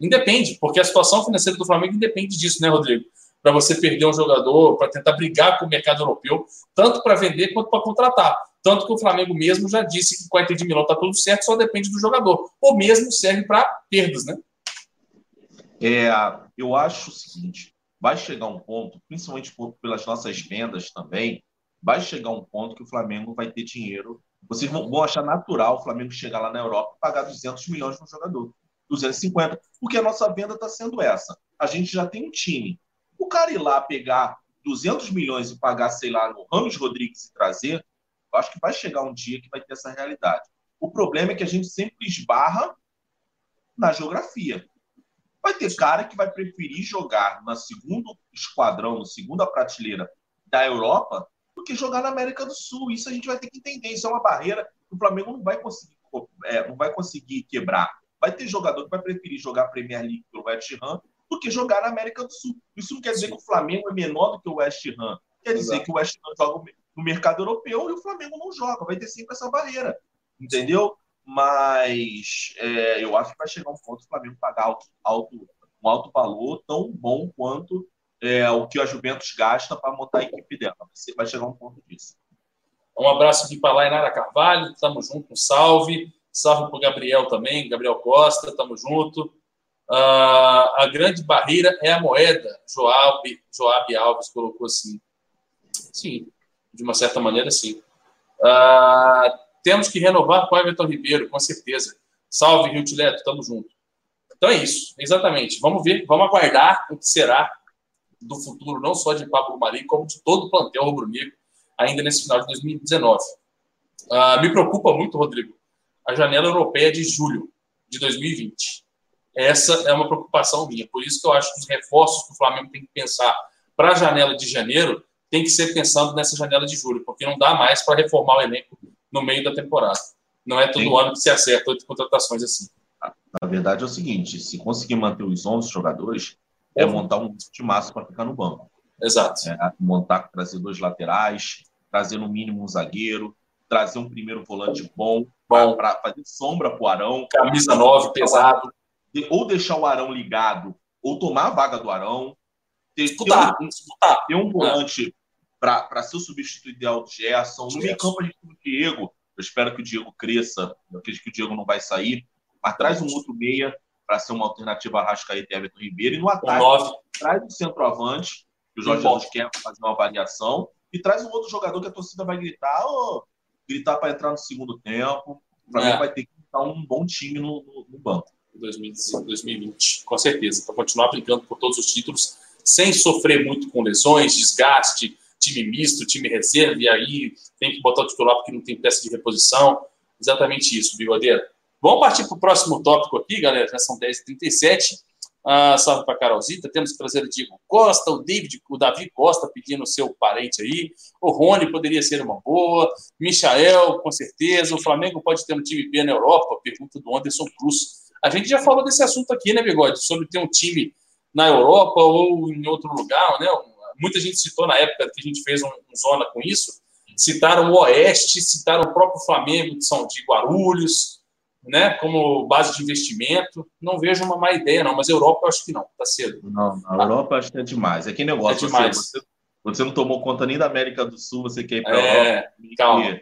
Independe, porque a situação financeira do Flamengo independe disso, né, Rodrigo? Para você perder um jogador, para tentar brigar com o mercado europeu, tanto para vender quanto para contratar. Tanto que o Flamengo mesmo já disse que com a Inter de Milão está tudo certo, só depende do jogador. Ou mesmo serve para perdas, né? É, eu acho o seguinte: vai chegar um ponto, principalmente por- pelas nossas vendas também, vai chegar um ponto que o Flamengo vai ter dinheiro. Vocês vão, vão achar natural o Flamengo chegar lá na Europa e pagar 200 milhões no jogador, 250, porque a nossa venda está sendo essa. A gente já tem um time. O cara ir lá pegar 200 milhões e pagar, sei lá, no Ramos Rodrigues e trazer, eu acho que vai chegar um dia que vai ter essa realidade. O problema é que a gente sempre esbarra na geografia. Vai ter cara que vai preferir jogar no segundo esquadrão, na segunda prateleira da Europa, que jogar na América do Sul. Isso a gente vai ter que entender. Isso é uma barreira que o Flamengo não vai conseguir, é, não vai conseguir quebrar. Vai ter jogador que vai preferir jogar a Premier League pelo West Ham do que jogar na América do Sul. Isso não quer dizer que o Flamengo é menor do que o West Ham. Quer dizer Exato. que o West Ham joga no mercado europeu e o Flamengo não joga. Vai ter sempre essa barreira. Entendeu? Mas é, eu acho que vai chegar um ponto do Flamengo pagar alto, alto- um alto valor tão bom quanto é, o que a Juventus gasta para montar a equipe dela. Você vai chegar um ponto disso. Um abraço aqui para Lainara Carvalho, tamo junto, um salve. Salve para o Gabriel também, Gabriel Costa, tamo junto. Ah, a grande barreira é a moeda, Joab, Joab Alves colocou assim. Sim, de uma certa maneira, sim. Ah, temos que renovar com o Everton Ribeiro, com certeza. Salve, Rio Tileto, tamo junto. Então é isso, exatamente. Vamos ver, vamos aguardar o que será do futuro, não só de Pablo Marinho, como de todo o plantel rubro-negro, ainda nesse final de 2019. Ah, me preocupa muito, Rodrigo, a janela europeia de julho de 2020. Essa é uma preocupação minha. Por isso que eu acho que os reforços que o Flamengo tem que pensar para a janela de janeiro tem que ser pensando nessa janela de julho, porque não dá mais para reformar o elenco no meio da temporada. Não é todo Sim. ano que se acerta oito contratações assim. Na verdade é o seguinte: se conseguir manter os 11 jogadores, é montar um timaço para ficar no banco. Exato. É, montar, trazer dois laterais, trazer no mínimo um zagueiro, trazer um primeiro volante bom, Bom. para fazer sombra para o Arão. Camisa 9, pesado. de- ou deixar o Arão ligado, ou tomar a vaga do Arão, ter, ter Disputar, um, disputar. ter um volante para ser o substituto ideal do Gerson. No meio campo a gente tem o Diego. Eu espero que o Diego cresça. Eu acredito que o Diego não vai sair. Mas traz um outro meia para ser uma alternativa a Rascaeta e Everton Ribeiro. E no ataque, 9. traz um centroavante, que o Jorge. Jesus quer fazer uma avaliação. E traz um outro jogador que a torcida vai gritar, ô, gritar para entrar no segundo tempo. O Flamengo É. vai ter que montar um bom time no, no- no banco. 2020, com certeza, para continuar brincando por todos os títulos, sem sofrer muito com lesões, desgaste, time misto, time reserva, e aí tem que botar o titular porque não tem peça de reposição. Exatamente isso, Bigodeira. Vamos partir para o próximo tópico aqui, galera. Já são 10h37. Ah, salve para Carolzita. Temos que trazer o Diego Costa, o David, o Davi Costa pedindo seu parente aí. O Rony poderia ser uma boa. Michael, com certeza. O Flamengo pode ter um time B na Europa? Pergunta do Anderson Cruz. A gente já falou desse assunto aqui, né, Bigode? Sobre ter um time na Europa ou em outro lugar, né? Muita gente citou na época que a gente fez um, um zona com isso. Citaram o Oeste, citaram o próprio Flamengo de São de Guarulhos. Né, como base de investimento. Não vejo uma má ideia, não, mas Europa eu acho que não, tá cedo. Não, a Europa acho que é demais. É que negócio, É demais. Você, você não tomou conta nem da América do Sul, você quer ir para É, Europa. calma.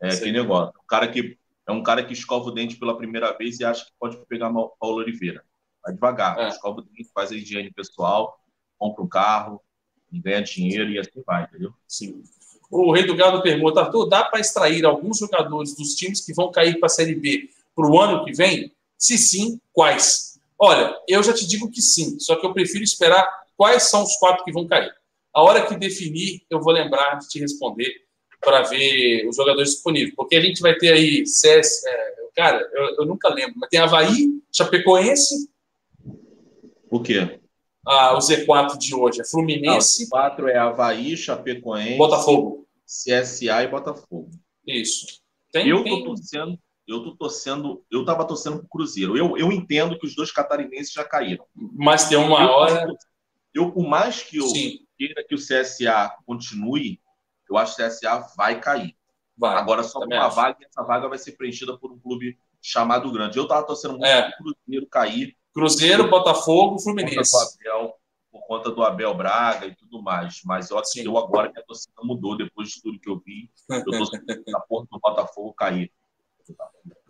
É que negócio. Um cara que, é um cara que escova o dente pela primeira vez e acha que pode pegar Paulo Oliveira. Vai devagar, É. escova o dente, faz a higiene pessoal, compra um carro, ganha dinheiro e assim vai, entendeu? Sim. O Rei do Gado pergunta, Arthur, dá para extrair alguns jogadores dos times que vão cair para a Série B para o ano que vem? Se sim, quais? Olha, eu já te digo que sim, só que eu prefiro esperar quais são os quatro que vão cair. A hora que definir, eu vou lembrar de te responder para ver os jogadores disponíveis, porque a gente vai ter aí CS, é, cara, eu, eu nunca lembro, mas tem Havaí, Chapecoense, Por quê? ah, o Z4 de hoje é Não, Fluminense, os quatro é Havaí, Chapecoense, Botafogo. CSA e Botafogo. Isso. Tem, Eu tem- tô torcendo, eu tô torcendo, eu tava torcendo pro Cruzeiro. Eu, eu entendo que os dois catarinenses já caíram. mas tem uma hora. Eu, por mais que eu Sim, queira que o CSA continue, eu acho que o CSA vai cair. vai. Agora só uma acho. vaga, e essa vaga vai ser preenchida por um clube chamado Grande. Eu tava torcendo muito É. pro Cruzeiro cair Cruzeiro, Botafogo, por conta Fluminense. do Abel, por conta do Abel Braga e tudo mais. Mas eu, Sim. eu agora que a torcida mudou depois de tudo que eu vi, eu tô na porta do Botafogo cair.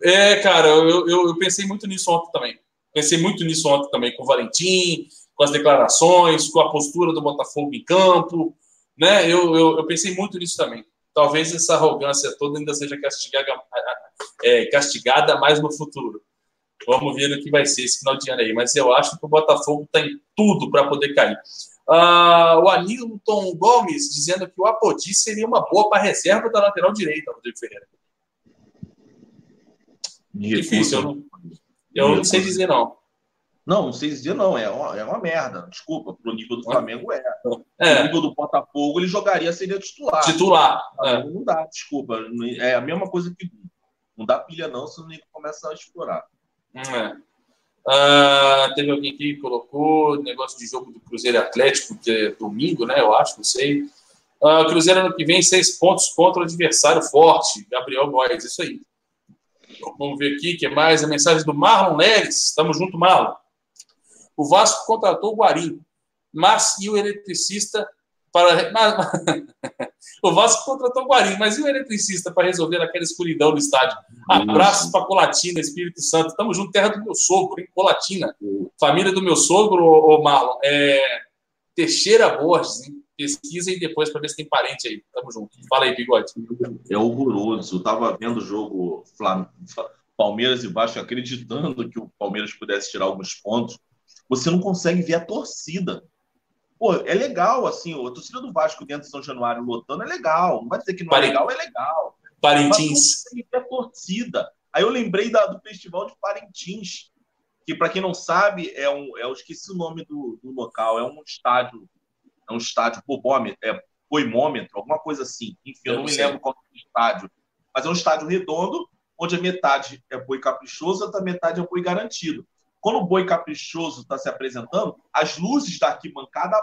É, cara, eu, eu, eu pensei muito nisso ontem também. Pensei muito nisso ontem também, com o Valentim, com as declarações, com a postura do Botafogo em campo. Né? Eu, eu, eu pensei muito nisso também. Talvez essa arrogância toda ainda seja castigada, é, castigada mais no futuro. Vamos ver o que vai ser esse final de ano aí. Mas eu acho que o Botafogo tem tudo para poder cair. Ah, o Anilton Gomes dizendo que o Apodi seria uma boa para reserva da lateral direita, Rodrigo Ferreira. Difícil, eu não, eu não sei dizer não. Não, não sei dizer não, é uma, é uma merda. Desculpa, pro nível do Flamengo é. Pro É, nível do Botafogo, ele jogaria, seria titular. titular. É. Não dá, desculpa. É a mesma coisa que não dá pilha não, se o nego começa a explorar. É. Ah, teve alguém aqui que colocou negócio de jogo do Cruzeiro Atlético, que é domingo, né? Eu acho, não sei. Ah, Cruzeiro ano que vem, seis pontos contra o adversário forte. Gabriel Góes, isso aí. Vamos ver aqui o que mais. A mensagem do Marlon Leres. Tamo junto, Marlon. O Vasco contratou o Guarim, mas e o eletricista para. <laughs> o Vasco contratou o Guarim, mas e o eletricista para resolver aquela escuridão no estádio? Abraços para Colatina, Espírito Santo. Tamo junto, terra do meu sogro, hein? Colatina. Família do meu sogro, ô Marlon. É... Teixeira Borges, hein? Pesquisem depois para ver se tem parente aí. Tamo junto. Fala aí, bigode. É horroroso. Eu tava vendo o jogo Flam... Palmeiras e Vasco acreditando que o Palmeiras pudesse tirar alguns pontos. Você não consegue ver a torcida. Pô, é legal, assim, a torcida do Vasco dentro de São Januário lotando é legal. Não vai dizer que não é legal, é legal. Mas não Parintins. consegue ver a torcida. Aí eu lembrei da- do Festival de Parintins, que, para quem não sabe, é um. É, eu esqueci o nome do, do local, é um estádio. É um estádio bobômetro, é poimômetro, alguma coisa assim. Enfim, eu, Eu não me sei. lembro qual é o estádio. Mas é um estádio redondo, onde a metade é boi caprichoso, a outra metade é boi garantido. Quando o boi caprichoso está se apresentando, as luzes da arquibancada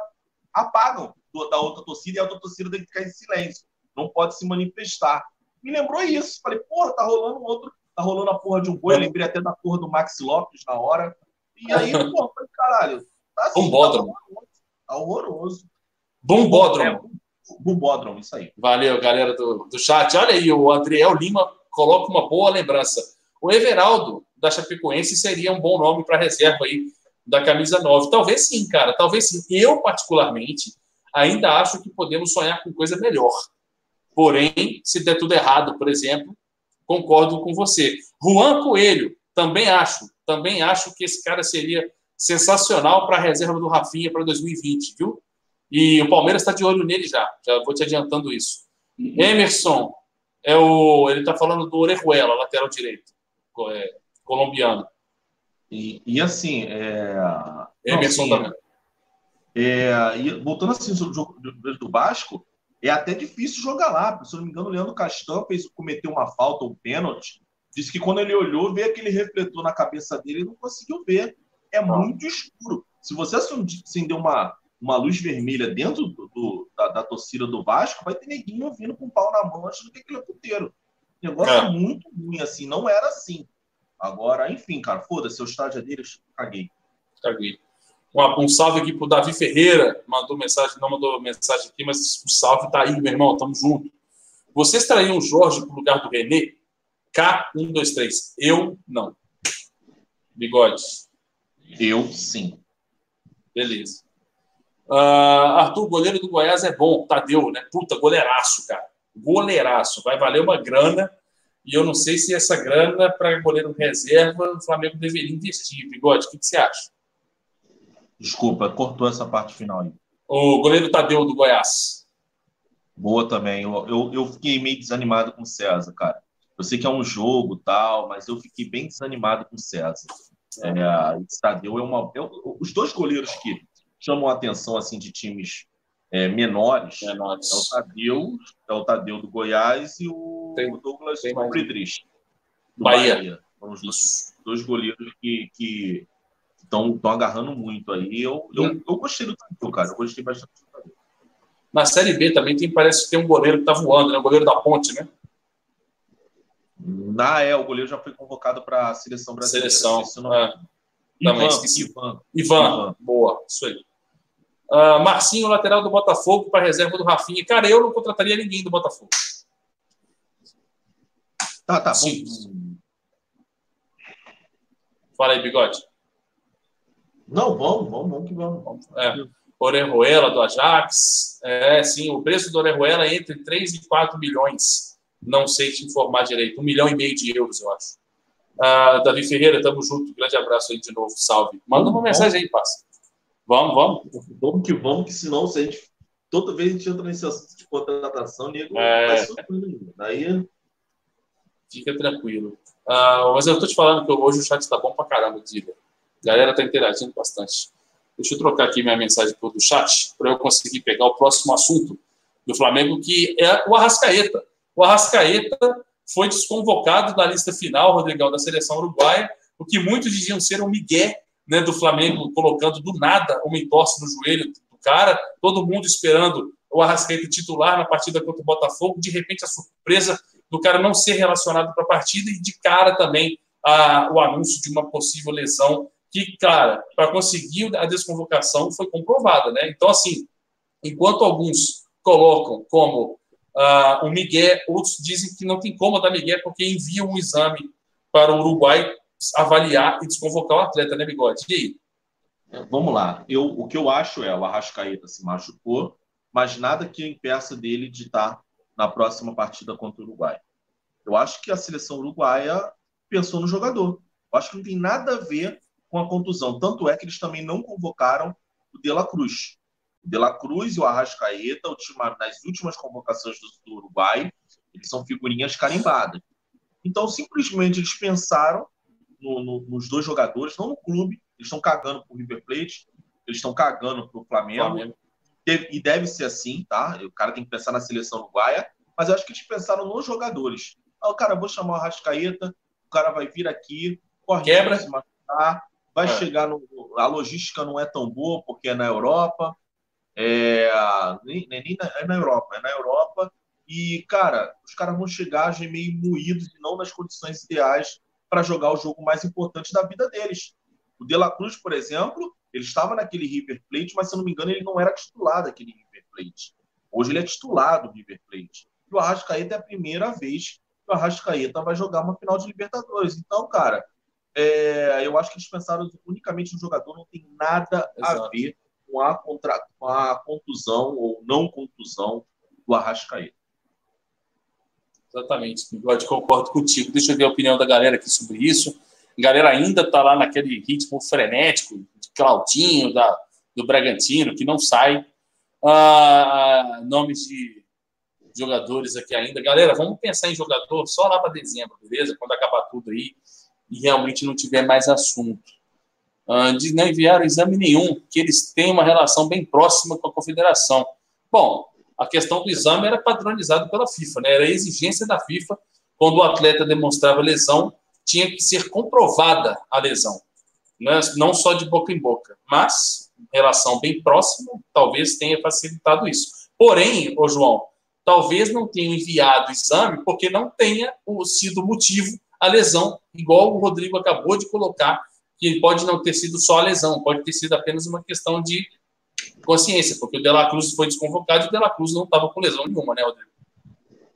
apagam da outra torcida e a outra torcida tem que ficar em silêncio. Não pode se manifestar. Me lembrou isso. Falei, porra, tá rolando um outro, tá rolando a porra de um boi. Eu lembrei até da porra do Max Lopes na hora. E aí, porra, falei, caralho, tá assim, Um tá horroroso. Tá horroroso. Bumbódromo. É, Bumbódromo, isso aí. Valeu, galera do, do chat. Olha aí, o Adriel Lima coloca uma boa lembrança. O Everaldo, da Chapecoense, seria um bom nome para reserva aí da camisa 9. Talvez sim, cara, talvez sim. Eu, particularmente, ainda acho que podemos sonhar com coisa melhor. Porém, se der tudo errado, por exemplo, concordo com você. Juan Coelho, também acho. Também acho que esse cara seria sensacional para a reserva do Rafinha para 2020, viu? E o Palmeiras está de olho nele já. Já vou te adiantando isso. Emerson, é o, ele está falando do Orejuela, lateral direito, é, colombiano. E, e assim, é... não, Emerson assim, também. É, e voltando assim sobre o jogo do, do Vasco, é até difícil jogar lá. Se eu não me engano, o Leandro Castan fez, cometeu uma falta, um pênalti. Disse que quando ele olhou, veio aquele refletor na cabeça dele e não conseguiu ver. É muito escuro. Se você acender uma, uma luz vermelha dentro do, do- da, da torcida do Vasco, vai ter neguinho vindo com o pau na mão achando que aquilo é puteiro. O negócio É. é muito ruim, assim. Não era assim. Agora, enfim, cara, foda-se, o estádio é deles, caguei. Caguei. Um, um salve aqui pro Davi Ferreira, mandou mensagem, não mandou mensagem aqui, mas o salve tá aí, meu irmão, tamo junto. Vocês trariam o Jorge pro lugar do René? K123. Eu não. Bigode. Eu, sim. Beleza. Ah, Arthur, goleiro do Goiás é bom. Tadeu, né? Puta, goleiraço, cara. Goleiraço. Vai valer uma grana. E eu não sei se essa grana para goleiro reserva o Flamengo deveria investir. Bigode, o que, que você acha? Desculpa, cortou essa parte final aí. O goleiro Tadeu do Goiás. Boa também. Eu, eu, eu fiquei meio desanimado com o César, cara. Eu sei que é um jogo tal, mas eu fiquei bem desanimado com o César. É, Tadeu é uma. é- os dois goleiros que chamam a atenção assim de times é, menores É é o. Tadeu, é o Tadeu do Goiás e o Tem- Douglas tem mais. Friedrich do Bahia. Bahia. São os dois, dois goleiros que que estão agarrando muito aí. Eu, eu, Hum. eu gostei do Tadeu, cara. Eu gostei bastante do Tadeu. Na Série B também tem, parece que tem um goleiro que tá voando, né? O goleiro da ponte, né? Na é, o goleiro já foi convocado para a seleção brasileira. Seleção. Esqueci o nome. É. Ivan, esqueci. Ivan. Ivan, Ivan. boa, isso aí. Ah, Marcinho, lateral do Botafogo, para reserva do Rafinha. Cara, eu não contrataria ninguém do Botafogo. Tá, tá. Sim. Vamos... Fala aí, bigode. Não, vamos, vamos, vamos que vamos. É. Orejuela do Ajax. É, sim, o preço do Orejuela é entre 3 e 4 milhões. Não sei te informar direito. Um milhão e meio de euros, eu acho. Ah, Davi Ferreira, tamo junto. Grande abraço aí de novo. Salve. Manda uma Vamos, mensagem aí, passa. Vamos, vamos. Vamos que vamos, que senão se a gente. Toda vez a gente entra nesse assunto de contratação, nego É. vai. Daí. Fica tranquilo. Ah, mas eu tô te falando que hoje o chat tá bom pra caramba, Diga. A galera tá interagindo bastante. Deixa eu trocar aqui minha mensagem pro do chat para eu conseguir pegar o próximo assunto do Flamengo, que é o Arrascaeta. O Arrascaeta foi desconvocado da lista final, Rodrigão, da seleção uruguaia, o que muitos diziam ser um migué né, do Flamengo, colocando do nada uma entorse no joelho do cara, todo mundo esperando o Arrascaeta titular na partida contra o Botafogo, de repente a surpresa do cara não ser relacionado para a partida e de cara também a, o anúncio de uma possível lesão que, cara, para conseguir a desconvocação foi comprovada, né? Então, assim, enquanto alguns colocam como ah, um Miguel, outros dizem que não tem como dar Miguel porque enviam um exame para o Uruguai avaliar e desconvocar o atleta, né, Bigode? E aí? Vamos lá. Eu, o que eu acho é o Arrascaeta se machucou, mas nada que impeça dele de estar na próxima partida contra o Uruguai. Eu acho que a seleção uruguaia pensou no jogador. Eu acho que não tem nada a ver com a contusão. Tanto é que eles também não convocaram o De La Cruz. O De La Cruz e o Arrascaeta, nas últimas convocações do, do Uruguai, eles são figurinhas carimbadas. Então, simplesmente, eles pensaram no, no, nos dois jogadores, não no clube. Eles estão cagando para o River Plate, eles estão cagando para o Flamengo. Flamengo. Deve- e deve ser assim, tá? O cara tem que pensar na seleção uruguaia, mas eu acho que eles pensaram nos jogadores. Ah, o cara, vou chamar o Arrascaeta, o cara vai vir aqui, corre Quebra. se machucar, vai É. chegar no. A logística não é tão boa, porque é na Europa. É, nem, nem na, é na Europa, é na Europa. E, cara, os caras vão chegar já meio moídos e não nas condições ideais para jogar o jogo mais importante da vida deles. O De La Cruz, por exemplo, ele estava naquele River Plate, mas se eu não me engano, ele não era titular daquele River Plate. Hoje ele é titular do River Plate. E o Arrascaeta é a primeira vez que o Arrascaeta vai jogar uma final de Libertadores. Então, cara, é, eu acho que eles pensaram unicamente no jogador, não tem nada a Exato. ver com a, contra, com a contusão ou não contusão do Arrascaeta. Exatamente, Bigode, concordo contigo. Deixa eu ver a opinião da galera aqui sobre isso. A galera ainda está lá naquele ritmo frenético de Claudinho, da, do Bragantino, que não sai. Ah, nomes de jogadores aqui ainda. Galera, vamos pensar em jogador só lá para dezembro, beleza? Quando acabar tudo aí e realmente não tiver mais assunto. Ah, não enviaram exame nenhum, que eles têm uma relação bem próxima com a confederação. Bom, a questão do exame era padronizado pela FIFA, né? Era a exigência da FIFA quando o atleta demonstrava lesão, tinha que ser comprovada a lesão, né? não só de boca em boca, mas relação bem próxima, talvez tenha facilitado isso. Porém, ô João, talvez não tenha enviado o exame porque não tenha sido motivo a lesão, igual o Rodrigo acabou de colocar, que pode não ter sido só a lesão, pode ter sido apenas uma questão de consciência, porque o De La Cruz foi desconvocado e o De La Cruz não estava com lesão nenhuma, né, Rodrigo?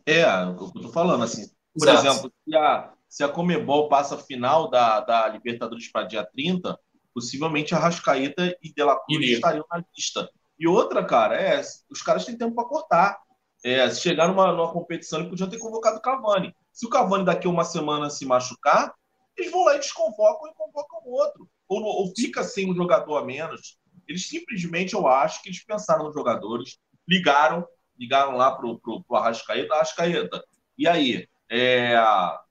É, o que eu tô falando, assim, por Exato. exemplo, se a, se a Comebol passa a final da, da Libertadores para dia 30, possivelmente a Rascaeta e De La Cruz Iria. estariam na lista. E outra, cara, é, os caras têm tempo para cortar. É, se chegar numa, numa competição, eles podiam ter convocado o Cavani. Se o Cavani daqui a uma semana se machucar, eles vão lá e desconvocam e convocam outro. Ou, ou fica sem um jogador a menos. Eles simplesmente, eu acho, que eles pensaram nos jogadores, ligaram, ligaram lá pro, pro, pro Arrascaeta, Arrascaeta. E aí, é,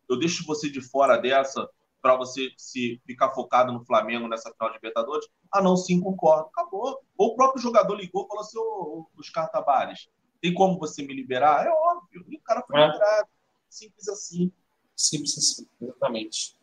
eu deixo você de fora dessa para você se ficar focado no Flamengo nessa final de Libertadores? Ah, não, sim, concordo. Acabou. Ou o próprio jogador ligou e falou assim, ô, ô, Oscar Tabares, tem como você me liberar? É óbvio. E o cara foi É. liberado. Simples assim. Simples assim, exatamente.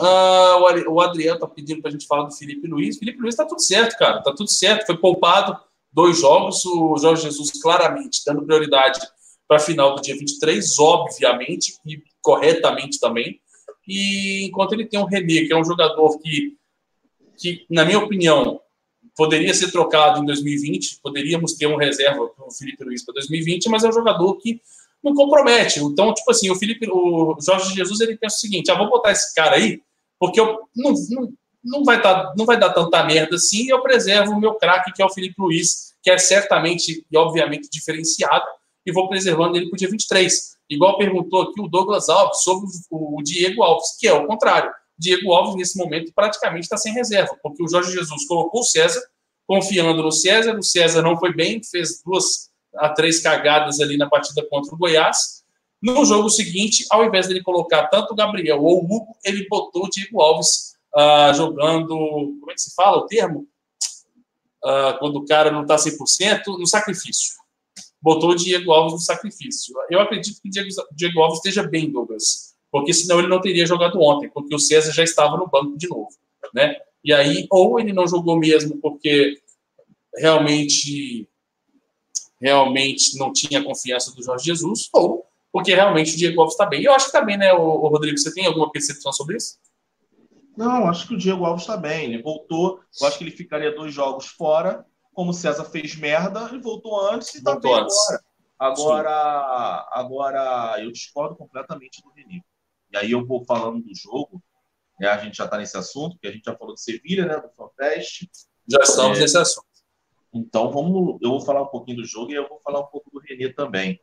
Ah, o Adriano tá pedindo pra gente falar do Felipe Luiz. Felipe Luiz tá tudo certo, cara. Tá tudo certo. Foi poupado dois jogos. O Jorge Jesus claramente dando prioridade para a final do dia 23, obviamente, e corretamente também. E enquanto ele tem o René, que é um jogador que, que na minha opinião, poderia ser trocado em 2020, poderíamos ter um reserva para o Felipe Luiz para 2020, mas é um jogador que não compromete. Então, tipo assim, o Felipe, o Jorge Jesus, ele pensa o seguinte: ah, vou botar esse cara aí, porque eu não, não, não, vai dar, não vai dar tanta merda assim, e eu preservo o meu craque, que é o Felipe Luiz, que é certamente e obviamente diferenciado, e vou preservando ele para o dia 23. Igual perguntou aqui o Douglas Alves sobre o Diego Alves, que é o contrário. Diego Alves, nesse momento, praticamente está sem reserva, porque o Jorge Jesus colocou o César, confiando no César, o César não foi bem, fez duas a três cagadas ali na partida contra o Goiás. No jogo seguinte, ao invés dele colocar tanto o Gabriel ou o Hugo, ele botou o Diego Alves ah, jogando. Como é que se fala o termo? Ah, quando o cara não está 100%, no sacrifício. Botou o Diego Alves no sacrifício. Eu acredito que o Diego, Diego Alves esteja bem, Douglas, porque senão ele não teria jogado ontem, porque o César já estava no banco de novo. Né? E aí, ou ele não jogou mesmo porque realmente realmente não tinha confiança do Jorge Jesus, ou porque realmente o Diego Alves está bem. Eu acho que está bem, né, o, Rodrigo? Você tem alguma percepção sobre isso? Não, acho que o Diego Alves está bem. Ele voltou. Eu acho que ele ficaria dois jogos fora. Como o César fez merda, ele voltou antes e está bem antes. agora. Agora, agora, eu discordo completamente do René. E aí eu vou falando do jogo. né, a gente já está nesse assunto, porque a gente já falou de Sevilha, né, do Fanfest. Já estamos É. nesse assunto. Então vamos, eu vou falar um pouquinho do jogo e eu vou falar um pouco do René também.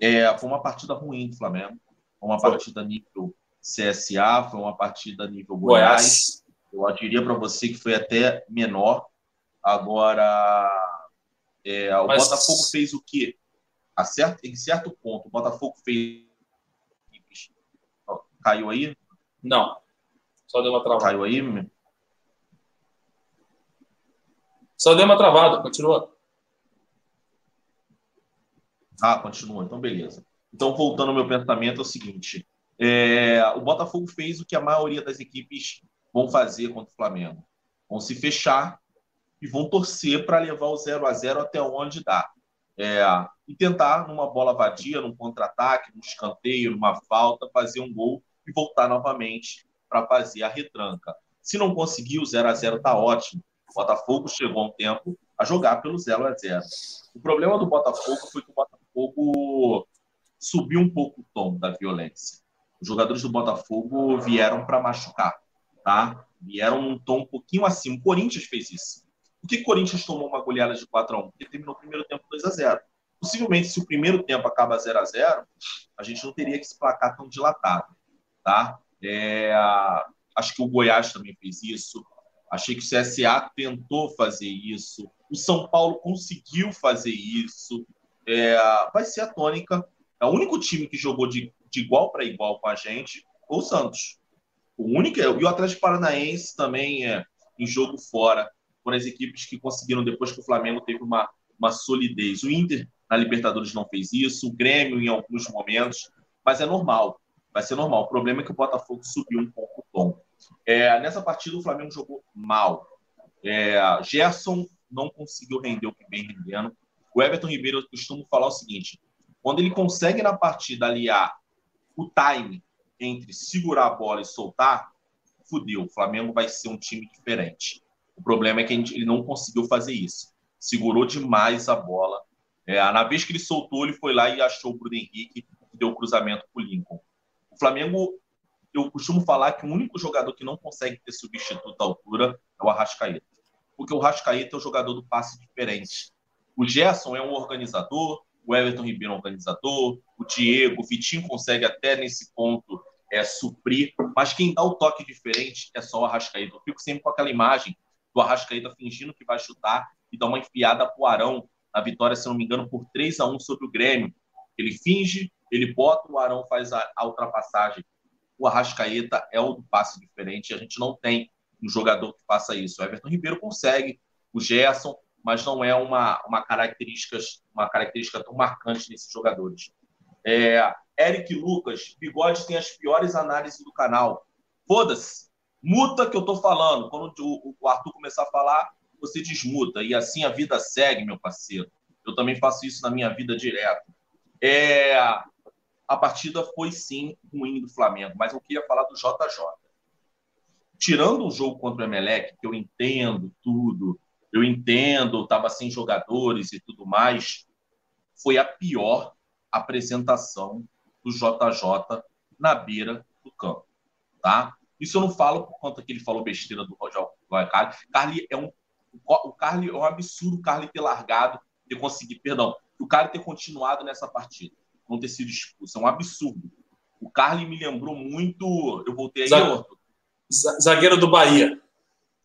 É, foi uma partida ruim do Flamengo, foi uma Foi. partida nível CSA, foi uma partida nível Goiás. Goiás. Eu diria para você que foi até menor. Agora, é, o Mas- Botafogo fez o quê? A certo, em certo ponto, o Botafogo fez. Caiu aí? Não. Só deu uma travada. Caiu aí? Só deu uma travada, continua. Ah, continua, então beleza. Então, voltando ao meu pensamento, é o seguinte: é, o Botafogo fez o que a maioria das equipes vão fazer contra o Flamengo. Vão se fechar e vão torcer para levar o 0 a 0 até onde dá. É, e tentar, numa bola vadia, num contra-ataque, num escanteio, numa falta, fazer um gol e voltar novamente para fazer a retranca. Se não conseguir, o 0 a 0 está ótimo. O Botafogo chegou a um tempo a jogar pelo 0 a 0 O problema do Botafogo foi que o Botafogo subiu um pouco o tom da violência. Os jogadores do Botafogo vieram para machucar, tá? Vieram num tom um pouquinho acima. O Corinthians fez isso. Por que o Corinthians tomou uma goleada de 4 a 1 Porque terminou o primeiro tempo 2 a 0 Possivelmente, se o primeiro tempo acaba 0 a 0 a gente não teria que esse placar tão dilatado, tá? É, acho que o Goiás também fez isso. Achei que o CSA tentou fazer isso. O São Paulo conseguiu fazer isso. É, vai ser a tônica. É o único time que jogou de, de igual para igual com a gente foi o Santos. O único, e o Atlético Paranaense também é em jogo fora. Foram as equipes que conseguiram, depois que o Flamengo teve uma, uma solidez. O Inter na Libertadores não fez isso, o Grêmio em alguns momentos, mas é normal. Vai ser normal. O problema é que o Botafogo subiu um pouco o tom. É, nessa partida, o Flamengo jogou mal. É, Gerson não conseguiu render o que vem rendendo. O Everton Ribeiro, eu costumo falar o seguinte: quando ele consegue na partida aliar o time entre segurar a bola e soltar, fudeu. O Flamengo vai ser um time diferente. O problema é que ele não conseguiu fazer isso. Segurou demais a bola. É, na vez que ele soltou, ele foi lá e achou o Bruno Henrique que deu o cruzamento para o Lincoln. O Flamengo, eu costumo falar que o único jogador que não consegue ter substituto à altura é o Arrascaeta. Porque o Arrascaeta é o jogador do passe diferente. O Gerson é um organizador, o Everton Ribeiro é um organizador, o Diego, o Vitinho consegue até nesse ponto é, suprir, mas quem dá o toque diferente é só o Arrascaeta. Eu fico sempre com aquela imagem do Arrascaeta fingindo que vai chutar e dá uma enfiada pro Arão na vitória, se não me engano, por 3 a 1 sobre o Grêmio. Ele finge, ele bota, o Arão faz a, a ultrapassagem. O Arrascaeta é do passe diferente, a gente não tem um jogador que faça isso. O Everton Ribeiro consegue, o Gerson, mas não é uma, uma, característica, uma característica tão marcante nesses jogadores. É, Eric Lucas, Bigode tem as piores análises do canal. Foda-se, muta que eu tô falando. Quando o, o Arthur começar a falar, você desmuta. E assim a vida segue, meu parceiro. Eu também faço isso na minha vida direto. É, a partida foi sim ruim do Flamengo, mas eu queria falar do JJ. Tirando o jogo contra o Emelec, que eu entendo tudo, eu entendo, estava sem jogadores e tudo mais, foi a pior apresentação do JJ na beira do campo, tá? Isso eu não falo por conta que ele falou besteira do Rogério Carly. Carly é um o Carly é um absurdo o Carly ter largado, ter conseguido, perdão, o Carly ter continuado nessa partida, não ter sido expulso, é um absurdo. O Carly me lembrou muito, eu voltei aí, Zagueiro, zagueiro do Bahia.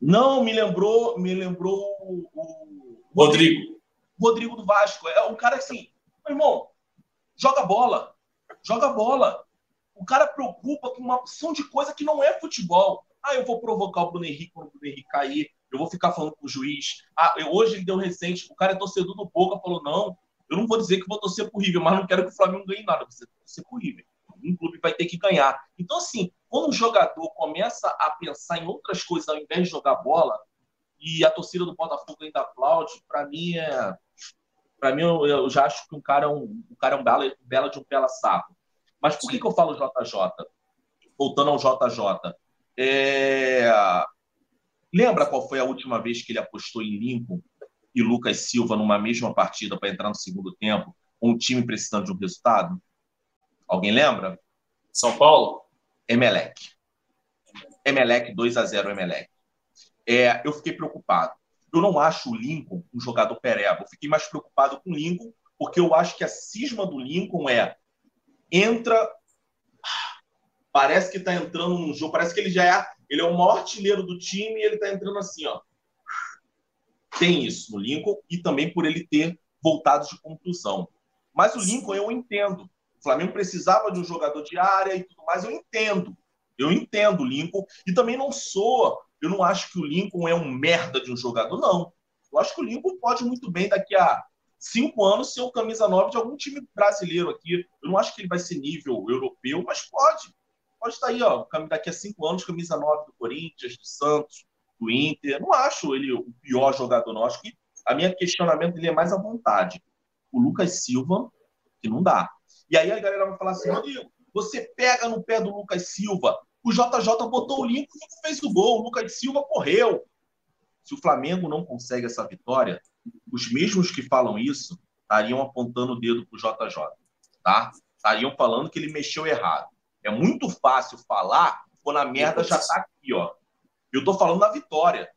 Não, me lembrou, me lembrou o, o Rodrigo. Rodrigo do Vasco. É um cara assim, meu irmão, joga bola, joga bola. O cara preocupa com uma opção de coisa que não é futebol. Ah, eu vou provocar o Bruno Henrique quando o Bruno Henrique cair. Eu vou ficar falando com o juiz. Ah, eu, hoje ele deu recente. O cara é torcedor do Boca, falou: não, eu não vou dizer que vou torcer por River, mas não quero que o Flamengo ganhe nada. Você torcer por River. Um clube vai ter que ganhar. Então, assim, quando o jogador começa a pensar em outras coisas ao invés de jogar bola, e a torcida do Botafogo ainda aplaude, para mim é. Para mim, eu, eu, já acho que um cara é um, um, cara é um bela, bela de um bela sapo. Mas por que, que eu falo JJ? Voltando ao JJ. É... Lembra qual foi a última vez que ele apostou em Lincoln e Lucas Silva numa mesma partida para entrar no segundo tempo, com um time precisando de um resultado? Alguém lembra? São Paulo? Emelec. Emelec 2 a 0 Emelec. É, eu fiquei preocupado. Eu não acho o Lincoln um jogador pereba. Eu fiquei mais preocupado com o Lincoln, porque eu acho que a cisma do Lincoln é entra parece que está entrando num jogo, parece que ele já é, ele é o maior artilheiro do time e ele está entrando assim, ó. Tem isso no Lincoln e também por ele ter voltado de contusão. Mas o Lincoln eu entendo. O Flamengo precisava de um jogador de área e tudo mais, eu entendo. Eu entendo o Lincoln e também não sou, eu não acho que o Lincoln é um merda de um jogador, não. Eu acho que o Lincoln pode muito bem daqui a cinco anos ser o camisa 9 de algum time brasileiro aqui. Eu não acho que ele vai ser nível europeu, mas pode pode estar aí, ó, daqui a cinco anos, camisa 9 do Corinthians, do Santos, do Inter. Não acho ele o pior jogador, não. Acho que a minha questionamento dele é mais à vontade. O Lucas Silva, que não dá. E aí a galera vai falar assim, Rodrigo, você pega no pé do Lucas Silva. O JJ botou o link e fez o gol. O Lucas Silva correu. Se o Flamengo não consegue essa vitória, os mesmos que falam isso estariam apontando o dedo para o JJ. Tá? Estariam falando que ele mexeu errado. É muito fácil falar quando a merda já tá aqui, ó. Eu tô falando da vitória.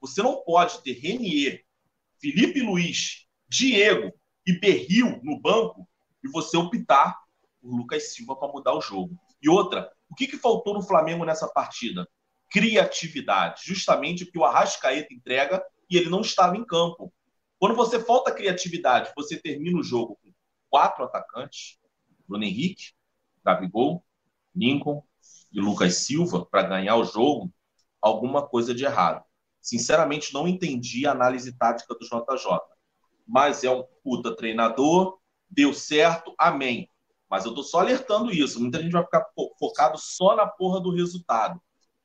Você não pode ter Renier, Felipe Luiz, Diego e Berril no banco e você optar por Lucas Silva para mudar o jogo. E outra, o que, que faltou no Flamengo nessa partida? Criatividade. Justamente o que o Arrascaeta entrega e ele não estava em campo. Quando você falta criatividade, você termina o jogo com quatro atacantes, Bruno Henrique, Gabigol, Lincoln e Lucas Silva para ganhar o jogo, alguma coisa de errado. Sinceramente, não entendi a análise tática do JJ. Mas é um puta treinador, deu certo, amém. Mas eu tô só alertando isso. Muita gente vai ficar focado só na porra do resultado.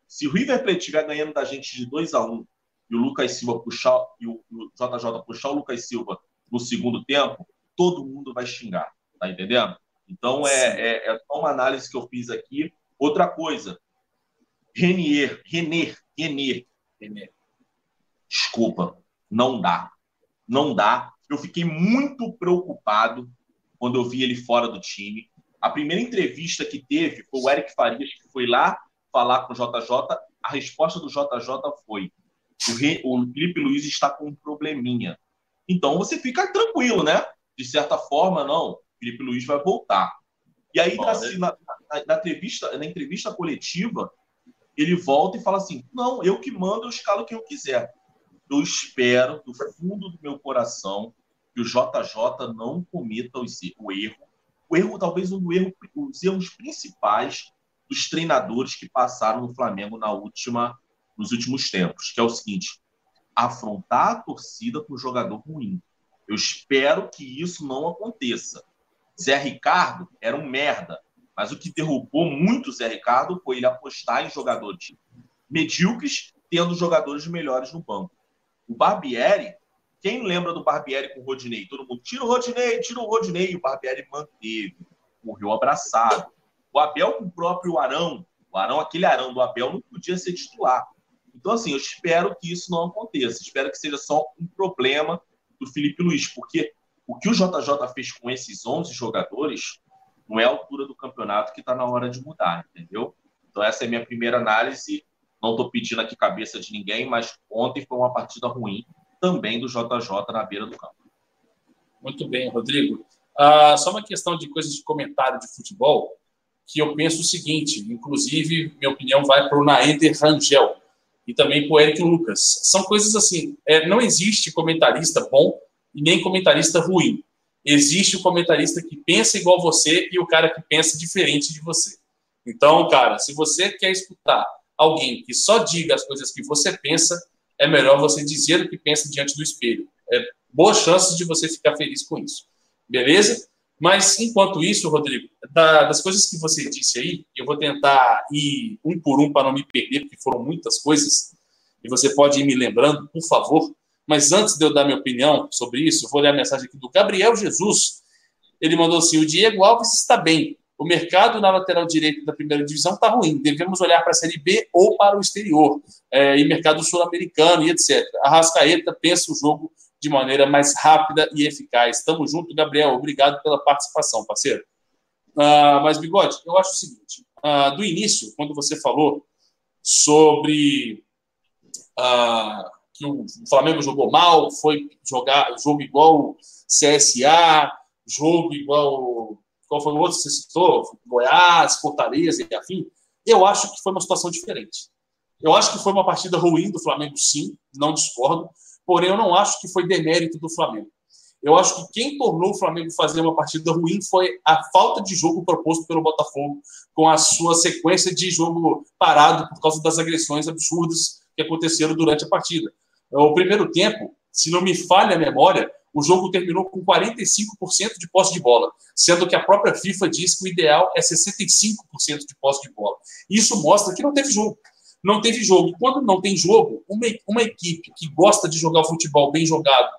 Se o River Plate estiver ganhando da gente de 2 a 1 um, e o Lucas Silva puxar e o, JJ puxar o Lucas Silva no segundo tempo, todo mundo vai xingar, tá entendendo? Então, é, é, é, só uma análise que eu fiz aqui. Outra coisa, Renier, Renner, Renner, Renner. Desculpa, não dá. Não dá. Eu fiquei muito preocupado quando eu vi ele fora do time. A primeira entrevista que teve foi o Eric Farias, que foi lá falar com o JJ. A resposta do JJ foi: o, Re... o Felipe Luiz está com um probleminha. Então você fica tranquilo, né? De certa forma, não. Felipe Luiz vai voltar. E aí, na, na, na, na, entrevista, na entrevista coletiva, ele volta e fala assim: não, eu que mando, eu escalo quem eu quiser. Eu espero, do fundo do meu coração, que o JJ não cometa o erro. O erro, talvez, um erro, os erros principais dos treinadores que passaram no Flamengo na última, nos últimos tempos, que é o seguinte: afrontar a torcida com um jogador ruim. Eu espero que isso não aconteça. Zé Ricardo era um merda, mas o que derrubou muito o Zé Ricardo foi ele apostar em jogadores medíocres, tendo jogadores melhores no banco. O Barbieri, quem lembra do Barbieri com o Rodinei? Todo mundo tira o Rodinei, tira o Rodinei, e o Barbieri manteve, morreu abraçado. O Abel com o próprio Arão, o Arão, aquele Arão do Abel, não podia ser titular. Então, assim, eu espero que isso não aconteça. Espero que seja só um problema do Felipe Luiz, porque o que o JJ fez com esses 11 jogadores não é a altura do campeonato que está na hora de mudar, entendeu? Então, essa é a minha primeira análise. Não estou pedindo aqui cabeça de ninguém, mas ontem foi uma partida ruim também do JJ na beira do campo. Muito bem, Rodrigo. Ah, só uma questão de coisas de comentário de futebol, que eu penso o seguinte, inclusive, minha opinião vai para o Naender Rangel e também para o Eric Lucas. São coisas assim, é, não existe comentarista bom e nem comentarista ruim. Existe o comentarista que pensa igual você e o cara que pensa diferente de você. Então, cara, se você quer escutar alguém que só diga as coisas que você pensa, é melhor você dizer o que pensa diante do espelho. É boa chance de você ficar feliz com isso. Beleza? Mas, enquanto isso, Rodrigo, da, das coisas que você disse aí, eu vou tentar ir um por um para não me perder, porque foram muitas coisas, e você pode ir me lembrando, por favor. Mas antes de eu dar minha opinião sobre isso, vou ler a mensagem aqui do Gabriel Jesus. Ele mandou assim: o Diego Alves está bem, o mercado na lateral direita da primeira divisão está ruim. Devemos olhar para a Série B ou para o exterior, é, e mercado sul-americano e etc. A Rascaeta pensa o jogo de maneira mais rápida e eficaz. Estamos junto, Gabriel. Obrigado pela participação, parceiro. Uh, mas, Bigode, eu acho o seguinte: uh, do início, quando você falou sobre uh, que o Flamengo jogou mal, foi jogar jogo igual CSA, jogo igual qual foi o outro que você citou? Goiás, Fortaleza e afim. Eu acho que foi uma situação diferente. Eu acho que foi uma partida ruim do Flamengo, sim, não discordo, porém eu não acho que foi demérito do Flamengo. Eu acho que quem tornou o Flamengo fazer uma partida ruim foi a falta de jogo proposto pelo Botafogo, com a sua sequência de jogo parado por causa das agressões absurdas que aconteceram durante a partida. O primeiro tempo, se não me falha a memória, o jogo terminou com 45% de posse de bola, sendo que a própria FIFA diz que o ideal é 65% de posse de bola. Isso mostra que não teve jogo. Não teve jogo. E quando não tem jogo, uma, uma equipe que gosta de jogar o futebol bem jogado,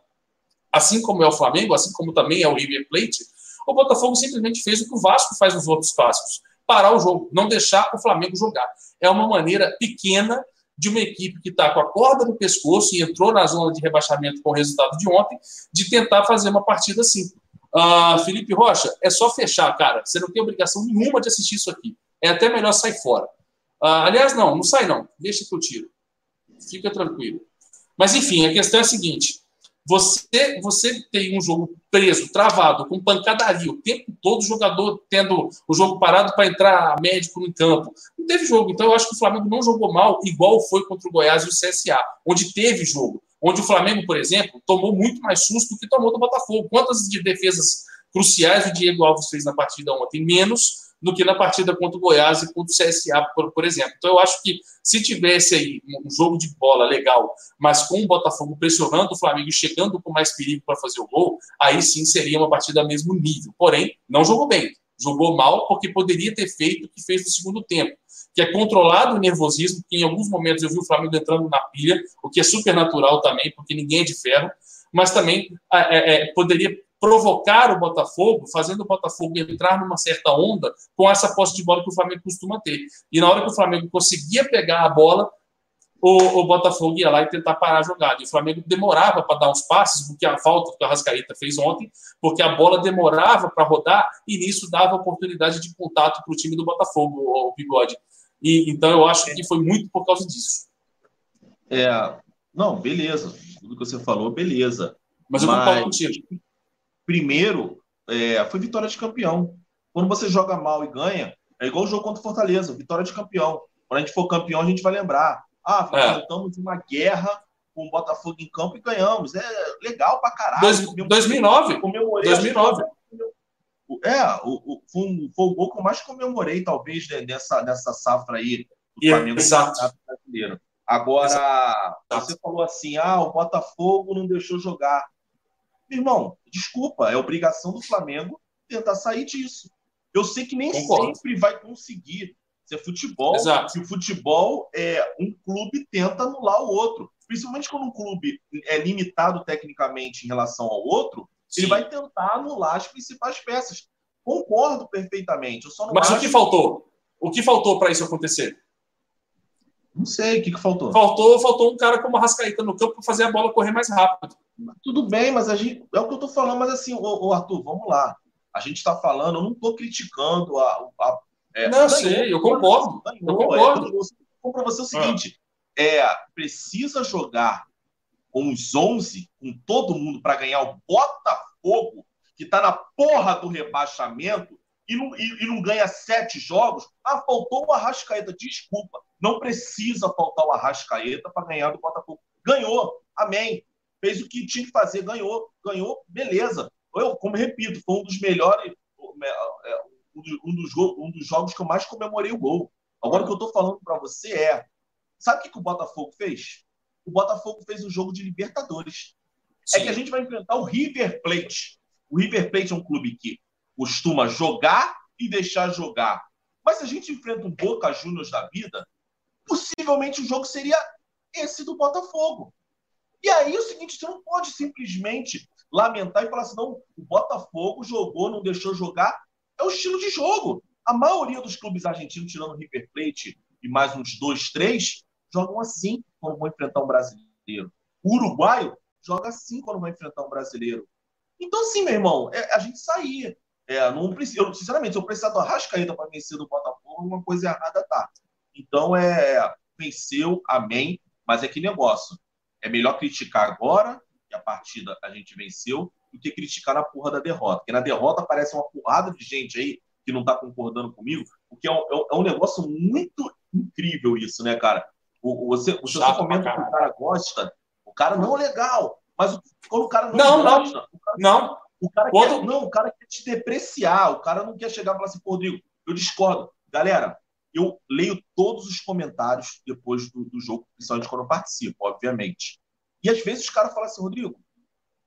assim como é o Flamengo, assim como também é o River Plate, o Botafogo simplesmente fez o que o Vasco faz nos outros clássicos: parar o jogo, não deixar o Flamengo jogar. É uma maneira pequena de uma equipe que está com a corda no pescoço e entrou na zona de rebaixamento com o resultado de ontem, de tentar fazer uma partida assim. Uh, Felipe Rocha, é só fechar, cara. Você não tem obrigação nenhuma de assistir isso aqui. É até melhor sair fora. Uh, aliás, não, não sai não. Deixa que eu tiro. Fica tranquilo. Mas, enfim, a questão é a seguinte. Você, você tem um jogo preso, travado, com pancadaria, o tempo todo o jogador tendo o jogo parado para entrar médico no campo. Não teve jogo. Então, eu acho que o Flamengo não jogou mal, igual foi contra o Goiás e o CSA, onde teve jogo. Onde o Flamengo, por exemplo, tomou muito mais susto do que tomou do Botafogo. Quantas de defesas cruciais o Diego Alves fez na partida ontem? Menos do que na partida contra o Goiás e contra o CSA, por, por exemplo. Então, eu acho que se tivesse aí um jogo de bola legal, mas com o Botafogo pressionando o Flamengo e chegando com mais perigo para fazer o gol, aí sim seria uma partida mesmo nível. Porém, não jogou bem. Jogou mal porque poderia ter feito o que fez no segundo tempo que é controlado o nervosismo, que em alguns momentos eu vi o Flamengo entrando na pilha, o que é super natural também, porque ninguém é de ferro, mas também é, é, poderia provocar o Botafogo, fazendo o Botafogo entrar numa certa onda com essa posse de bola que o Flamengo costuma ter. E na hora que o Flamengo conseguia pegar a bola, o, o Botafogo ia lá e tentar parar a jogada. E o Flamengo demorava para dar uns passes, porque a falta que o Arrascaeta fez ontem, porque a bola demorava para rodar e nisso dava oportunidade de contato para o time do Botafogo, o Bigode. E, então eu acho que foi muito por causa disso. É, não, beleza. Tudo que você falou, beleza. Mas eu Mas- concordo contigo. Primeiro, é, foi vitória de campeão. Quando você joga mal e ganha, é igual o jogo contra o Fortaleza, vitória de campeão. Quando a gente for campeão, a gente vai lembrar. Ah, É. enfrentamos uma guerra com o Botafogo em campo e ganhamos. É legal pra caralho. Dois- Comemorei- 2009. comemorei 2009. o- É, o, o, foi, um- foi o gol que eu mais comemorei, talvez, né, dessa, dessa safra aí do E- Flamengo no exato. Brasileiro. Agora, você falou assim: ah, o Botafogo não deixou jogar. Irmão, desculpa, é obrigação do Flamengo tentar sair disso. Eu sei que nem Concordo. sempre vai conseguir. Isso é futebol. Exato. E o futebol é um clube tenta anular o outro. Principalmente quando um clube é limitado tecnicamente em relação ao outro, ele Sim. vai tentar anular as principais peças. Concordo perfeitamente. Mas acho... o que faltou? O que faltou para isso acontecer? Não sei o que, que faltou. Faltou, faltou um cara como a Rascaíta no campo para fazer a bola correr mais rápido. Tudo bem, mas a gente. É o que eu tô falando, mas assim, ô, ô, Arthur, vamos lá. A gente está falando, eu não tô criticando a. a- é, Não, sei, eu concordo. ganhou, Eu concordo. eu para você o seguinte: é, precisa jogar com os 11, com todo mundo, para ganhar o Botafogo, que está na porra do rebaixamento, e não, e, e não ganha sete jogos. Ah, faltou o Arrascaeta. Desculpa, não precisa faltar o Arrascaeta para ganhar do Botafogo. Ganhou, amém. Fez o que tinha que fazer, ganhou, ganhou, beleza. Eu, como repito, foi um dos melhores, é, um dos, um dos go- um dos jogos que eu mais comemorei o gol. Agora o que eu estou falando para você é, sabe o que, que o Botafogo fez? O Botafogo fez um jogo de Libertadores. É que a gente vai enfrentar o River Plate. O River Plate é um clube que costuma jogar e deixar jogar. Mas se a gente enfrenta um Boca Juniors da vida, possivelmente o jogo seria esse do Botafogo. E aí é o seguinte, você não pode simplesmente lamentar e falar assim, não, o Botafogo jogou, não deixou jogar. É o estilo de jogo. A maioria dos clubes argentinos, tirando o River Plate e mais uns dois, três, jogam assim quando vão enfrentar um brasileiro. O uruguaio joga assim quando vai enfrentar um brasileiro. Então, assim, meu irmão, é, a gente saía. É, não precisa, eu, sinceramente, se eu precisar do Arrascaeta para vencer do Botafogo, alguma coisa errada tá. Então, é, venceu, amém, mas é que negócio. É melhor criticar agora, que a partida a gente venceu, do que criticar na porra da derrota. Porque na derrota aparece uma porrada de gente aí que não tá concordando comigo, porque é um, é um- é um negócio muito incrível isso, né, cara? O, o- você, você Chato comenta pra que o cara gosta, o cara não é legal. Mas o- quando o cara não, Não, não. gosta, o cara Não, o cara Quando- quer, não, o cara quer te depreciar, o cara não quer chegar e falar assim, pô, Rodrigo, eu discordo. Galera, eu leio todos os comentários depois do, do jogo, principalmente quando eu participo, obviamente. E às vezes os caras falam assim, Rodrigo,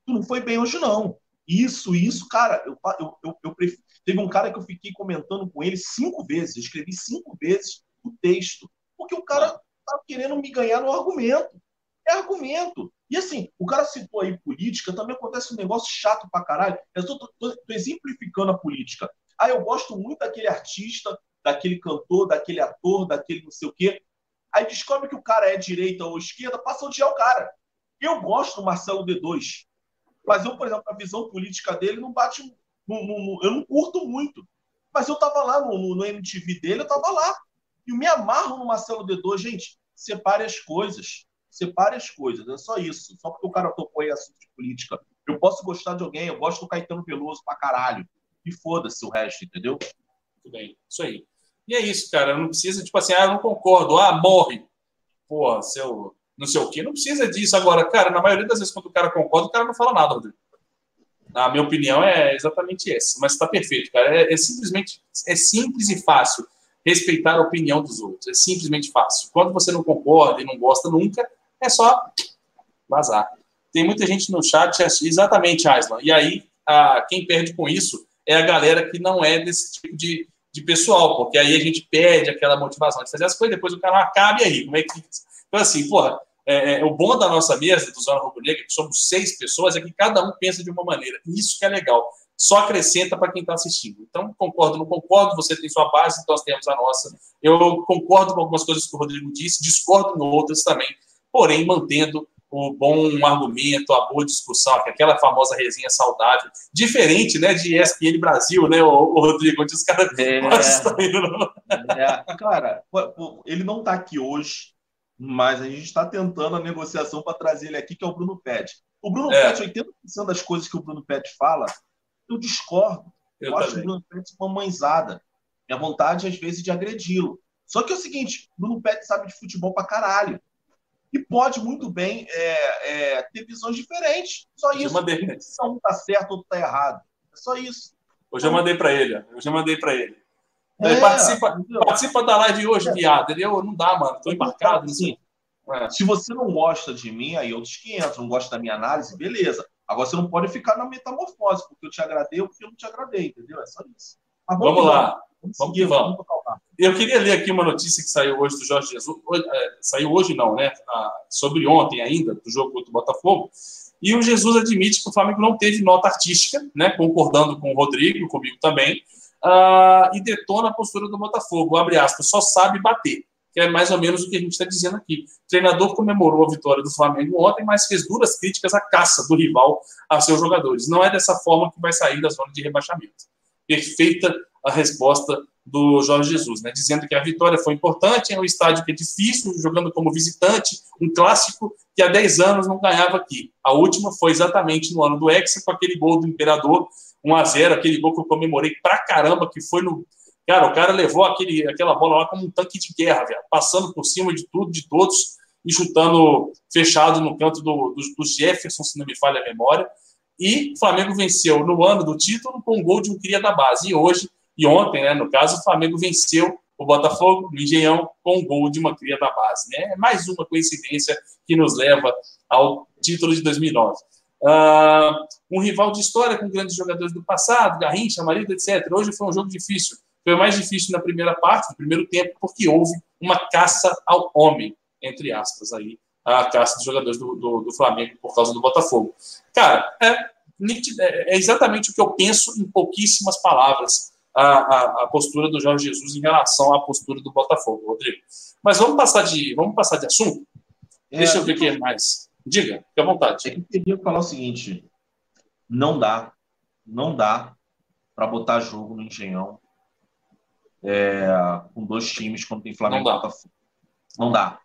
tu não foi bem hoje, não. Isso, isso, cara, eu, eu, eu, eu prefiro. Teve um cara que eu fiquei comentando com ele cinco vezes, escrevi cinco vezes o texto, porque o cara tá querendo me ganhar no argumento. É argumento. E assim, o cara citou aí política, também acontece um negócio chato pra caralho. Eu tô exemplificando a política. Ah, eu gosto muito daquele artista, daquele cantor, daquele ator, daquele não sei o quê. Aí descobre que o cara é direita ou esquerda, passa a odiar o cara. Eu gosto do Marcelo D2. Mas eu, por exemplo, a visão política dele não bate. eu não curto muito. Mas eu tava lá no, no- no MTV dele, eu tava lá. E me amarro no Marcelo D2. Gente, separe as coisas. Separe as coisas. É só isso. Só porque o cara tocou em assunto de política. Eu posso gostar de alguém, eu gosto do Caetano Veloso pra caralho. E foda-se o resto, entendeu? Tudo bem, isso aí. E é isso, cara. Não precisa, tipo assim, ah, eu não concordo. Ah, morre. Porra, seu. Não sei o quê. Não precisa disso. Agora, cara, na maioria das vezes, quando o cara concorda, o cara não fala nada, Rodrigo. A minha opinião é exatamente essa. Mas tá perfeito, cara. É, é simplesmente. É simples e fácil respeitar a opinião dos outros. É simplesmente fácil. Quando você não concorda e não gosta nunca, é só vazar. Tem muita gente no chat, exatamente, Aislan. E aí, a, quem perde com isso é a galera que não é desse tipo de, de pessoal, porque aí a gente perde aquela motivação de fazer as coisas, depois o cara acaba e aí, como é que. Então, assim, porra, é, é, o bom da nossa mesa, do Zona Rubro Negra, que somos seis pessoas, é que cada um pensa de uma maneira. Isso que é legal. Só acrescenta para quem está assistindo. Então, concordo, não concordo, você tem sua base, nós temos a nossa. Eu concordo com algumas coisas que o Rodrigo disse, discordo em outras também, porém mantendo o bom argumento, a boa discussão, aquela famosa resenha saudável, diferente, né, de ESPN Brasil, né, o, Rodrigo, onde os caras É. <laughs> né? É, cara, ele não está aqui hoje, mas a gente está tentando a negociação para trazer ele aqui, que é o Bruno Pet. O Bruno É. Pet, 80% das coisas que o Bruno Pet fala, eu discordo. Eu, Eu acho também. o Bruno Pet uma mãezada. Minha vontade, às vezes, de agredi-lo. Só que é o seguinte, o Bruno Pet sabe de futebol pra caralho. E pode muito bem é, é, ter visões diferentes. Só Eu isso. mandei, Se um tá certo, outro tá errado. É só isso. eu já mandei para ele, eu já mandei para ele. É, Ele participa, entendeu? participa da live hoje, viado. Ele, eu, não dá, mano, tô embarcado. Sei. É. Se você não gosta de mim, aí outros 500, não gosta da minha análise, beleza. Agora você não pode ficar na metamorfose, porque eu te agradei ou porque eu não te agradei, entendeu? É só isso. Mas Vamos que lá. Vamos, Vamos seguir, que vamos. Eu queria ler aqui uma notícia que saiu hoje do Jorge Jesus. É, saiu hoje não, né? Ah, sobre ontem ainda, do jogo contra o Botafogo. E o Jesus admite que o Flamengo não teve nota artística, né? Concordando com o Rodrigo, comigo também. ah, e detona a postura do Botafogo. Abre aspas, só sabe bater. Que é mais ou menos o que a gente está dizendo aqui. O treinador comemorou a vitória do Flamengo ontem, mas fez duras críticas à caça do rival a seus jogadores. Não é dessa forma que vai sair da zona de rebaixamento. Perfeita a resposta do Jorge Jesus, né? dizendo que a vitória foi importante, é um estádio que é difícil, jogando como visitante, um clássico que há 10 anos não ganhava aqui. A última foi exatamente no ano do Hexa, com aquele gol do Imperador, 1 a 0 aquele gol que eu comemorei pra caramba, que foi no. Cara, o cara levou aquele, aquela bola lá como um tanque de guerra, velho, passando por cima de tudo, de todos, e chutando fechado no canto do, do, do Jefferson, se não me falha a memória. E o Flamengo venceu no ano do título com um gol de um cria da base. E hoje, e ontem, né, no caso, o Flamengo venceu o Botafogo no Engenhão com um gol de uma cria da base. Né? É mais uma coincidência que nos leva ao título de 2009. Ah, um rival de história com grandes jogadores do passado, Garrincha, Marido, etc. Hoje foi um jogo difícil. Foi mais difícil na primeira parte, no primeiro tempo, porque houve uma caça ao homem, entre aspas, aí, a caça dos jogadores do, do, do Flamengo por causa do Botafogo. Cara, é, nítido- é exatamente o que eu penso em pouquíssimas palavras a, a, a postura do Jorge Jesus em relação à postura do Botafogo, Rodrigo. Mas vamos passar de, vamos passar de assunto? Deixa eu ver o que é mais. Diga, fique à É vontade. que eu queria falar o seguinte: não dá, não dá para botar jogo no Engenhão é, com dois times quando tem Flamengo e. Botafogo. Não dá.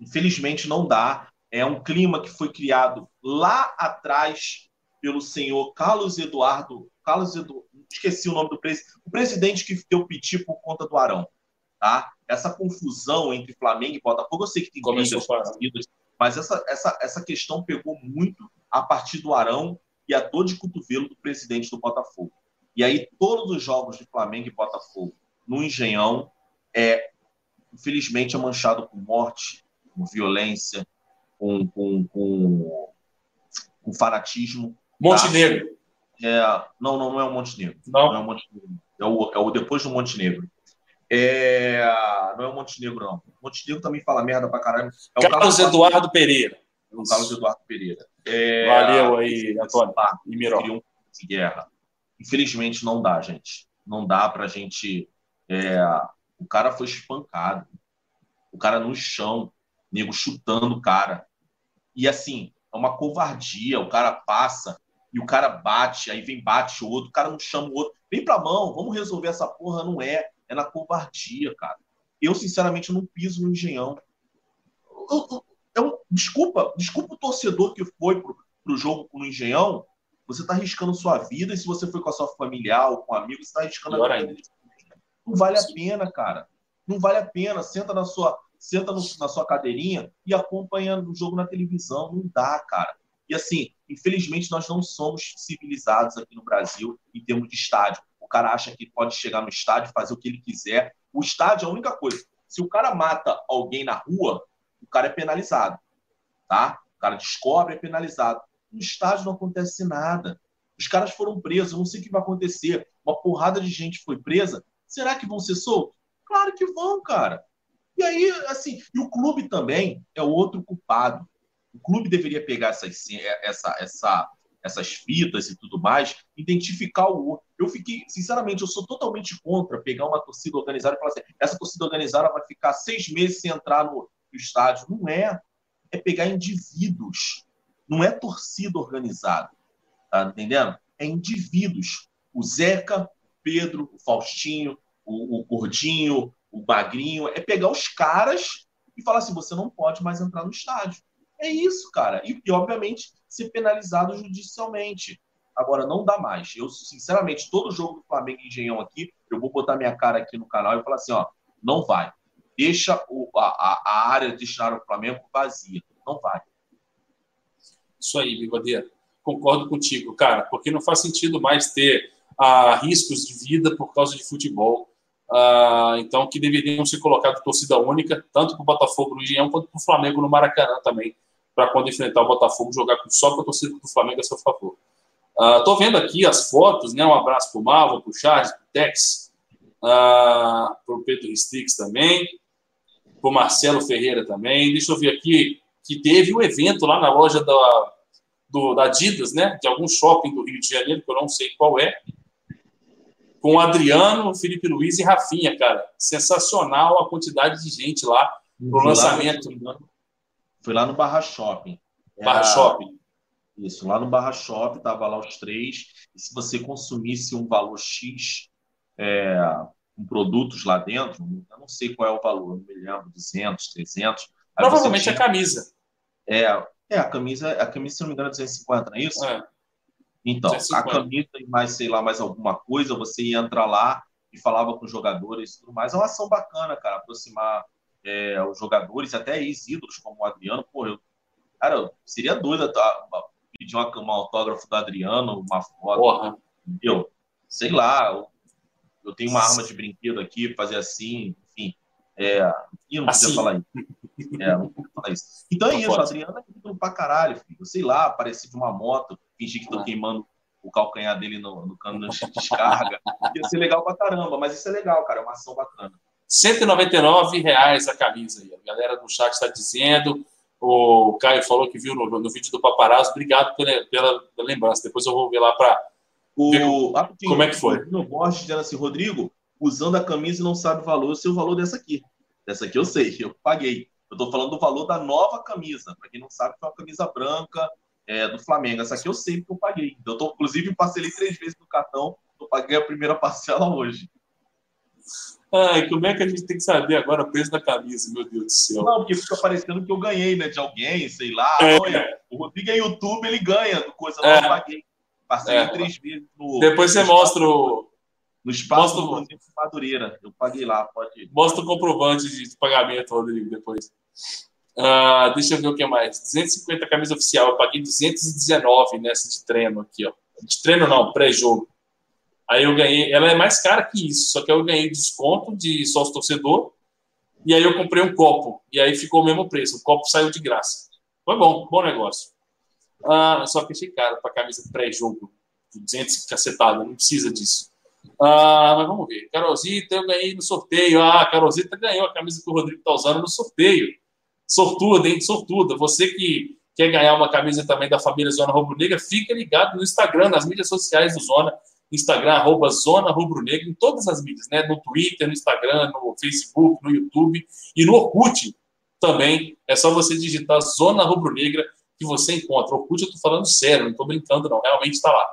Infelizmente não dá. É um clima que foi criado lá atrás pelo senhor Carlos Eduardo. Carlos Edu, esqueci o nome do presidente. O presidente que deu piti por conta do Arão. Tá? Essa confusão entre Flamengo e Botafogo, eu sei que tem Começou torcidas, mas essa, essa, essa questão pegou muito a partir do Arão e a dor de cotovelo do presidente do Botafogo. E aí, todos os jogos de Flamengo e Botafogo no Engenhão, é, infelizmente, é manchado com morte, com violência, com, com, com, com fanatismo. Montenegro. É, não, não, não é o Montenegro. Não Não? é o Montenegro. É o, é o depois do Montenegro. É, não é o Montenegro, não. O Montenegro também fala merda pra caralho. É o Carlos Eduardo Pereira. o Carlos Eduardo Pereira. É, Valeu aí, Antônio. E Miró. um de guerra. Infelizmente não dá, gente. Não dá pra gente. é, o cara foi espancado. O cara no chão, nego chutando o cara. E assim, é uma covardia. O cara passa e o cara bate, aí vem bate o outro, o cara não chama o outro. Vem pra mão, vamos resolver essa porra. Não é. É na covardia, cara. Eu, sinceramente, não piso no engenhão. Eu- eu- um- desculpa, desculpa o torcedor que foi pro, pro jogo no engenhão. Você tá arriscando sua vida, e se você foi com a sua familiar ou com um amigo, você tá arriscando Pior a vida. ainda. Não vale a pena, cara. Não vale a pena. Senta na sua, senta no- na sua cadeirinha e acompanha o jogo na televisão. Não dá, cara. E assim, infelizmente, nós não somos civilizados aqui no Brasil em termos de estádio. O cara acha que pode chegar no estádio, fazer o que ele quiser. O estádio é a única coisa. Se o cara mata alguém na rua, o cara é penalizado. Tá? O cara descobre, é penalizado. No estádio não acontece nada. Os caras foram presos, não sei o que vai acontecer. Uma porrada de gente foi presa. Será que vão ser soltos? Claro que vão, cara. E aí, assim, e o clube também é outro culpado. O clube deveria pegar essas, essa, essa, essas fitas e tudo mais, identificar o. Eu fiquei, sinceramente, eu sou totalmente contra pegar uma torcida organizada e falar assim: essa torcida organizada vai ficar seis meses sem entrar no, no estádio. Não é. É pegar indivíduos. Não é torcida organizada. Tá entendendo? É indivíduos. O Zeca, o Pedro, o Faustinho, o, o Gordinho, o Magrinho. É pegar os caras e falar assim: você não pode mais entrar no estádio. É isso, cara. E, e, obviamente, ser penalizado judicialmente. Agora, não dá mais. Eu, sinceramente, todo jogo do Flamengo e Engenhão aqui, eu vou botar minha cara aqui no canal e falar assim: ó, não vai. Deixa o, a, a área destinada ao Flamengo vazia. Não vai. Isso aí, Bigodeira. Concordo contigo, cara, porque não faz sentido mais ter ah, riscos de vida por causa de futebol. Ah, então, que deveriam ser colocados torcida única, tanto para o Botafogo no Engenhão quanto para o Flamengo no Maracanã também para quando enfrentar o Botafogo jogar só com a torcida do Flamengo a seu favor. Estou uh, vendo aqui as fotos, né? Um abraço para o Malvo, para o Charles, para o Tex, uh, para o Pedro Strix também, para o Marcelo Ferreira também. Deixa eu ver aqui que teve um evento lá na loja da, do, da Adidas, né? De algum shopping do Rio de Janeiro, que eu não sei qual é. Com o Adriano, Felipe Luiz e Rafinha, cara. Sensacional a quantidade de gente lá pro lançamento. Foi lá no Barra Shopping. Era... Barra Shopping. Isso, lá no Barra Shopping, tava lá os três. E se você consumisse um valor X é, com produtos lá dentro, eu não sei qual é o valor, não me lembro, 200, 300. Provavelmente tinha... a camisa. É, é, a camisa, a camisa, se não me engano, é 250, não é isso? É. Então, 250. a camisa e mais, sei lá, mais alguma coisa, você ia entrar lá e falava com os jogadores e tudo mais. É uma ação bacana, cara, aproximar é, os jogadores, até ex-ídolos como o Adriano, pô, eu, cara, seria doido tá, pedir uma, uma autógrafo do Adriano, uma foto. Porra. Eu, sei lá, eu, eu, tenho uma arma de brinquedo aqui, fazer assim, enfim. É, eu não assim. podia falar isso. É, não podia falar isso. Então é não isso, pode. Adriano é ídolo pra caralho, filho. Sei lá, aparecer de uma moto, fingir que tô ah. queimando o calcanhar dele no, no cano de descarga. Ia ser legal pra caramba, mas isso é legal, cara, é uma ação bacana. 199 reais a camisa aí. A galera do chat está dizendo. O Caio falou que viu no, no vídeo do Paparazzo. Obrigado pela, pela, lembrança. Depois eu vou ver lá para ver como é que foi. No Borges dizendo assim, Rodrigo, usando a camisa não sabe o valor, o seu valor dessa aqui. Dessa aqui eu sei, eu paguei. Eu estou falando do valor da nova camisa. Para quem não sabe, foi uma camisa branca é, do Flamengo. Essa aqui eu sei porque eu paguei. Eu tô, inclusive, parcelei três vezes no cartão. Eu paguei a primeira <laughs> parcela hoje. Ai, como é que a gente tem que saber agora o preço da camisa, meu Deus do céu? Não, porque fica parecendo que eu ganhei, né? De alguém, sei lá. É. Olha, o Rodrigo é YouTube, ele ganha do coisa, não, é. eu paguei. Passei é. três vezes no. Depois você mostra o. No espaço mostra... do Madureira. Eu paguei lá, pode ir. Mostra o comprovante de pagamento, Rodrigo, depois. Uh, deixa eu ver o que mais. 250 camisa oficial. Eu paguei 219 nessa de treino aqui, ó. De treino não, pré-jogo. Aí eu ganhei, ela é mais cara que isso, só que eu ganhei desconto de sócio torcedor. E aí eu comprei um copo. E aí ficou o mesmo preço. O copo saiu de graça. Foi bom, bom negócio. Ah, só que achei caro para camisa pré-jogo. 200 cacetada, não precisa disso. Ah, mas vamos ver. Carolzita, eu ganhei no sorteio. Ah, Carolzita ganhou a camisa que o Rodrigo está usando no sorteio. Sortuda, hein? Sortuda. Você que quer ganhar uma camisa também da família Zona Rubro Negra, fica ligado no Instagram, nas mídias sociais do Zona. Instagram, arroba Zona Rubro Negra, em todas as mídias, né? No Twitter, no Instagram, no Facebook, no YouTube e no Orkut também. É só você digitar Zona Rubro Negra que você encontra. Orkut, eu estou falando sério, não estou brincando, não. Realmente está lá.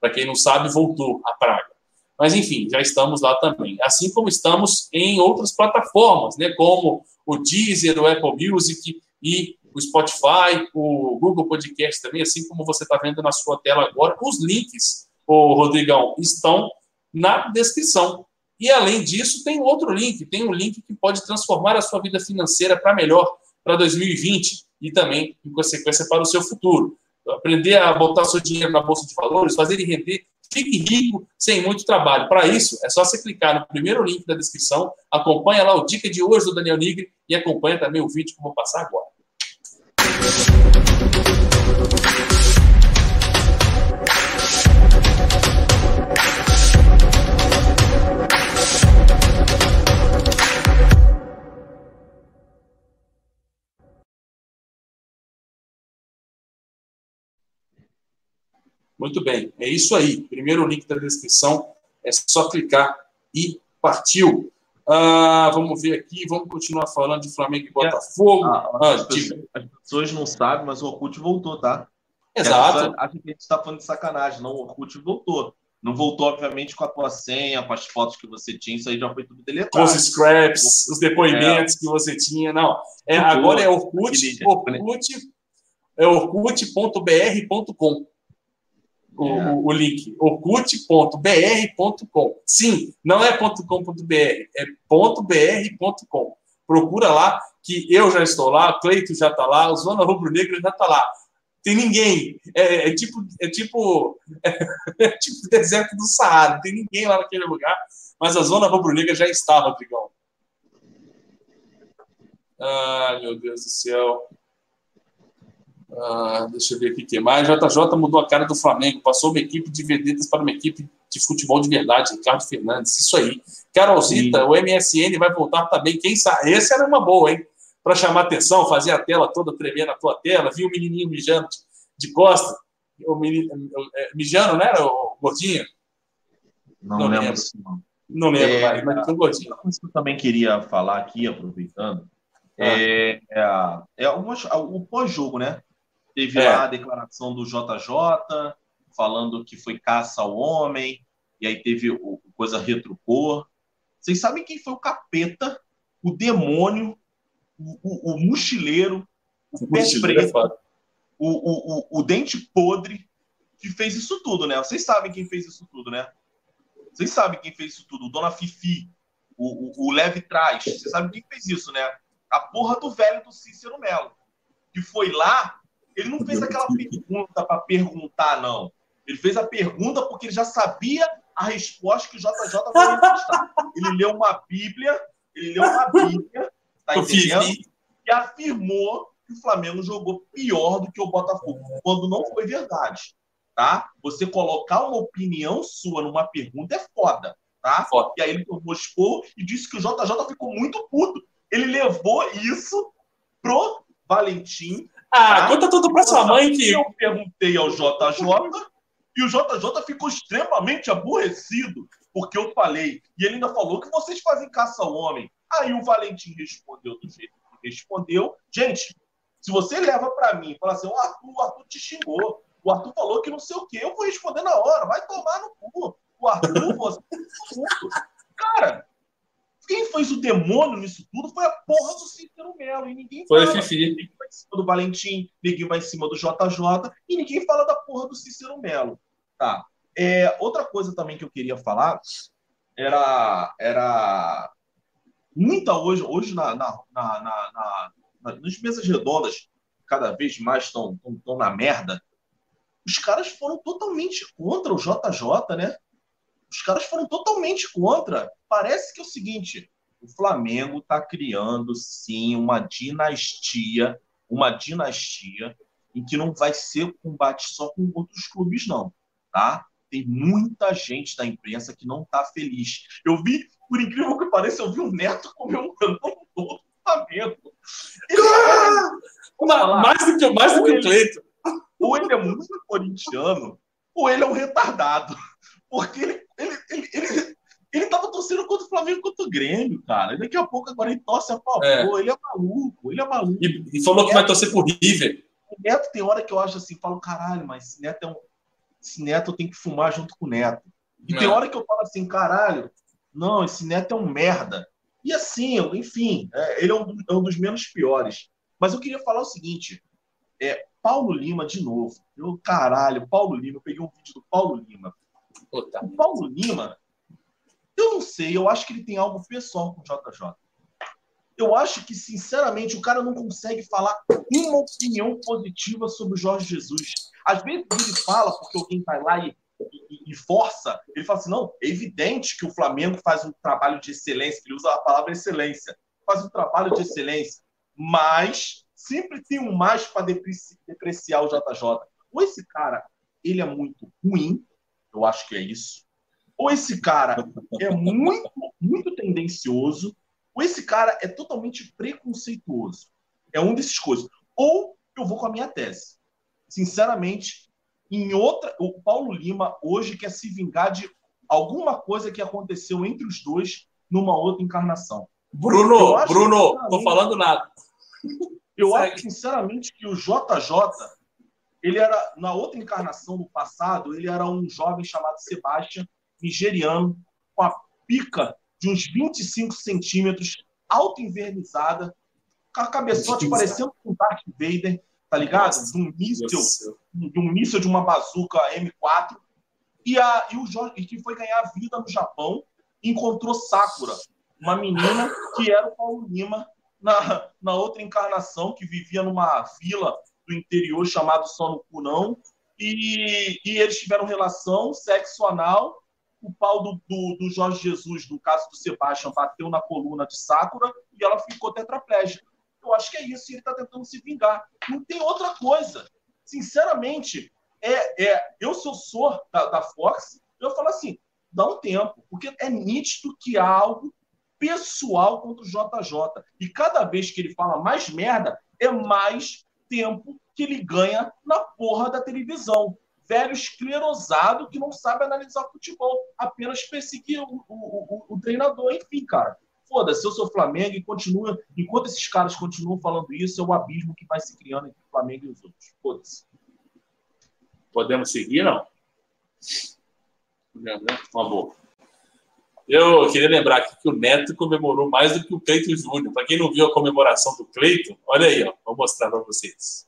Para quem não sabe, voltou a praga. Mas, enfim, já estamos lá também. Assim como estamos em outras plataformas, né? Como o Deezer, o Apple Music e o Spotify, o Google Podcast também, assim como você está vendo na sua tela agora, os links o Rodrigão, estão na descrição. E além disso, tem outro link, tem um link que pode transformar a sua vida financeira para melhor para 2020 e também, em consequência, para o seu futuro. Aprender a botar seu dinheiro na bolsa de valores, fazer ele render, fique rico sem muito trabalho. Para isso, é só você clicar no primeiro link da descrição, acompanha lá o dica de hoje do Daniel Nigri e acompanha também o vídeo que eu vou passar agora. Muito bem, é isso aí. Primeiro link da descrição, é só clicar e partiu. Ah, vamos ver aqui, vamos continuar falando de Flamengo e Botafogo. Ah, Ah, as, diga. pessoas, as pessoas não sabem, mas o Orkut voltou, tá? Exato. Acho que a gente está falando de sacanagem. Não, o Orkut voltou. Não voltou, obviamente, com a tua senha, com as fotos que você tinha. Isso aí já foi tudo Com deletado. os scraps, os depoimentos que você tinha. Não, é, agora é Orkut, Orkut, é orkut.br.com. O, É. o, o link, orkut.br.com. Sim, não é .com.br, é .br.com. Procura lá, que eu já estou lá, o Cleito já está lá, o Zona Rubro Negro já está lá. Tem ninguém. É, é tipo, é tipo, <laughs> é, tipo deserto do Saara. Tem ninguém lá naquele lugar. Mas a Zona Rubro Negra já está, Rodrigão. Ai, meu Deus do céu. Ah, deixa eu ver aqui o que mais. JJ mudou a cara do Flamengo, passou uma equipe de vedetas para uma equipe de futebol de verdade, Ricardo Fernandes. Isso aí. Carolzita, o MSN vai voltar também. Quem sabe? Esse era uma boa, hein? Para chamar atenção, fazer a tela toda tremer na tua tela. Viu o menininho mijando de, de costa? O menino, é, mijando, né? O gordinho? Não, Não lembro lembro. não. Lembro É, mais, mas um gordinho. Uma coisa que eu também queria falar aqui, aproveitando, Ah. é, é, é o pós-jogo, né? Teve É. lá a declaração do JJ, falando que foi caça ao homem, e aí teve o o coisa retrucou. Vocês sabem quem foi o capeta, o demônio, o, o- o mochileiro, o pé Mochileiro é preto, o, o, o, o dente podre que fez isso tudo, né? Vocês sabem quem fez isso tudo, né? Vocês sabem quem fez isso tudo. O Dona Fifi, o, o, o Leve Trás. Vocês sabem quem fez isso, né? A porra do velho do Cícero Melo. Que foi lá, ele não fez aquela pergunta para perguntar, não. Ele fez a pergunta porque ele já sabia a resposta que o JJ vai contestar. Ele leu uma Bíblia, ele leu uma Bíblia, tá entendendo? E afirmou que o Flamengo jogou pior do que o Botafogo, quando não foi verdade, tá? Você colocar uma opinião sua numa pergunta é foda, tá? Foda. E aí ele tomou expor e disse que o JJ ficou muito puto. Ele levou isso pro Valentim. Ah, Tá? conta tudo pra sua mãe que. Eu perguntei ao JJ e o JJ ficou extremamente aborrecido porque eu falei. E ele ainda falou que vocês fazem caça ao homem. Aí o Valentim respondeu do jeito que respondeu. Gente, se você leva para mim e fala assim, o Arthur, o Arthur te xingou, o Arthur falou que não sei o quê, eu vou responder na hora, vai tomar no cu. O Arthur, você puto. Cara, quem fez o demônio nisso tudo foi a porra do Cícero Melo. E ninguém Foi fala. Ninguém vai em cima do Valentim, ninguém vai em cima do JJ e ninguém fala da porra do Cícero Melo. Tá. É, outra coisa também que eu queria falar era, era muita hoje, hoje na, na, na, na- na- na- nas mesas redondas, cada vez mais estão na merda. Os caras foram totalmente contra o JJ, né? Os caras foram totalmente contra. Parece que é o seguinte: o Flamengo está criando sim uma dinastia, uma dinastia em que não vai ser combate só com outros clubes, não, tá? Tem muita gente da imprensa que não está feliz. Eu vi, por incrível que pareça, eu vi o Neto comemorando um gol do Flamengo. Vou Ma- falar, Mais do que, mais do que o Cleito. ou ele é muito corintiano, ou ele é um retardado. Porque ele, ele, ele, ele, ele tava torcendo contra o Flamengo contra o Grêmio, cara. Daqui a pouco agora ele torce a favor. É. Ele é maluco, ele é maluco. E, e falou que vai torcer por River. O Neto tem hora que eu acho assim, falo, caralho, mas esse Neto é um. Esse Neto eu tenho que fumar junto com o Neto. E É. tem hora que eu falo assim, caralho, não, esse Neto é um merda. E assim, enfim, é, ele é um, é um dos menos piores. Mas eu queria falar o seguinte: é, Paulo Lima de novo. Eu, caralho, Paulo Lima, eu peguei um vídeo do Paulo Lima. Puta. O Paulo Lima, eu não sei, eu acho que ele tem algo pessoal com o JJ. Eu acho que, sinceramente, o cara não consegue falar uma opinião positiva sobre o Jorge Jesus. Às vezes ele fala porque alguém vai lá e, e- e força, ele fala assim: não, é evidente que o Flamengo faz um trabalho de excelência, ele usa a palavra excelência, faz um trabalho de excelência, mas sempre tem um mais para depreciar o JJ. Ou esse cara, ele é muito ruim, eu acho que é isso. Ou esse cara é muito, muito tendencioso, ou esse cara é totalmente preconceituoso. É um desses coisas. Ou eu vou com a minha tese. Sinceramente, em outra. O Paulo Lima hoje quer se vingar de alguma coisa que aconteceu entre os dois numa outra encarnação. Bruno, Bruno, tô falando nada. Eu Segue. acho, sinceramente, que o JJ, ele era, na outra encarnação no passado, ele era um jovem chamado Sebastian, nigeriano, com a pica de uns 25 centímetros, auto-invernizada, com a cabeçote parecendo um Darth Vader, tá ligado? Nossa, De um míssil, de um míssil de uma bazuca M4. E, a, e o Jorge, que foi ganhar vida no Japão, encontrou Sakura, uma menina que era o Paulo Lima na, na outra encarnação, que vivia numa vila do interior chamado Só no Cu Não, e, e eles tiveram relação sexo anal. O pau do, do, do Jorge Jesus, no caso do Sebastian, bateu na coluna de Sakura e ela ficou tetraplégica. Eu acho que é isso, e ele está tentando se vingar. Não tem outra coisa. Sinceramente, é, é, eu, sou da, da Fox, eu falo assim: dá um tempo, porque é nítido que há algo pessoal contra o JJ. E cada vez que ele fala mais merda, é mais tempo que ele ganha na porra da televisão. Velho esclerosado que não sabe analisar futebol, apenas perseguir o, o, o, o treinador. Enfim, cara. Foda-se, eu sou Flamengo e continua. Enquanto esses caras continuam falando isso, é o abismo que vai se criando entre o Flamengo e os outros. Foda-se. Podemos seguir, não? Uma boa. Eu queria lembrar aqui que o Neto comemorou mais do que o Cleiton Júnior. Para quem não viu a comemoração do Cleiton, olha aí, ó. Vou mostrar para vocês.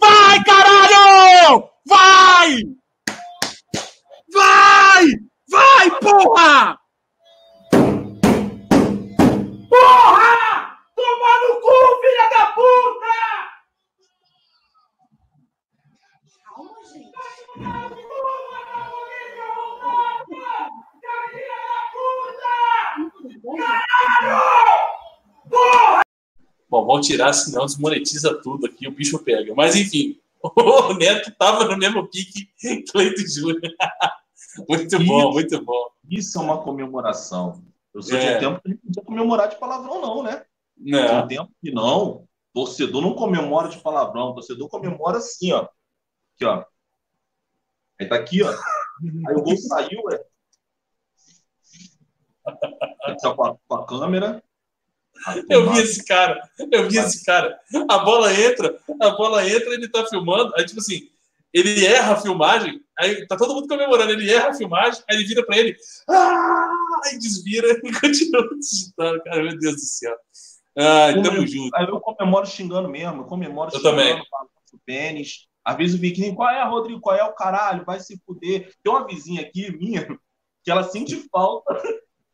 Vai, caralho! Vai! Vai! Vai, porra! Porra! Toma no cu, filha da puta! Bom, vamos tirar, senão desmonetiza tudo aqui, o bicho pega. Mas enfim, <laughs> o Neto tava no mesmo pique Cleiton Júnior. <laughs> muito bom, muito bom. Isso é uma comemoração. Eu sou de É. um tempo que não podia comemorar de palavrão, não, né? De Não. um tempo que não. Torcedor não comemora de palavrão. Torcedor comemora assim, ó. Aqui, ó. Aí tá aqui, ó. <laughs> Aí o gol saiu, é. Tá com a, com a câmera. Eu vi esse cara, eu vi esse cara. A bola entra, a bola entra, ele tá filmando, aí tipo assim, ele erra a filmagem, aí tá todo mundo comemorando, ele erra a filmagem, aí ele vira pra ele, ah! aí desvira <laughs> e continua digitando, cara, meu Deus do céu. Ah, tamo junto. Aí eu comemoro xingando mesmo, eu comemoro Eu xingando, também. o pênis. Às vezes o Viquinho, qual é, Rodrigo? Qual é o caralho? Vai se fuder. Tem uma vizinha aqui, minha, que ela sente falta.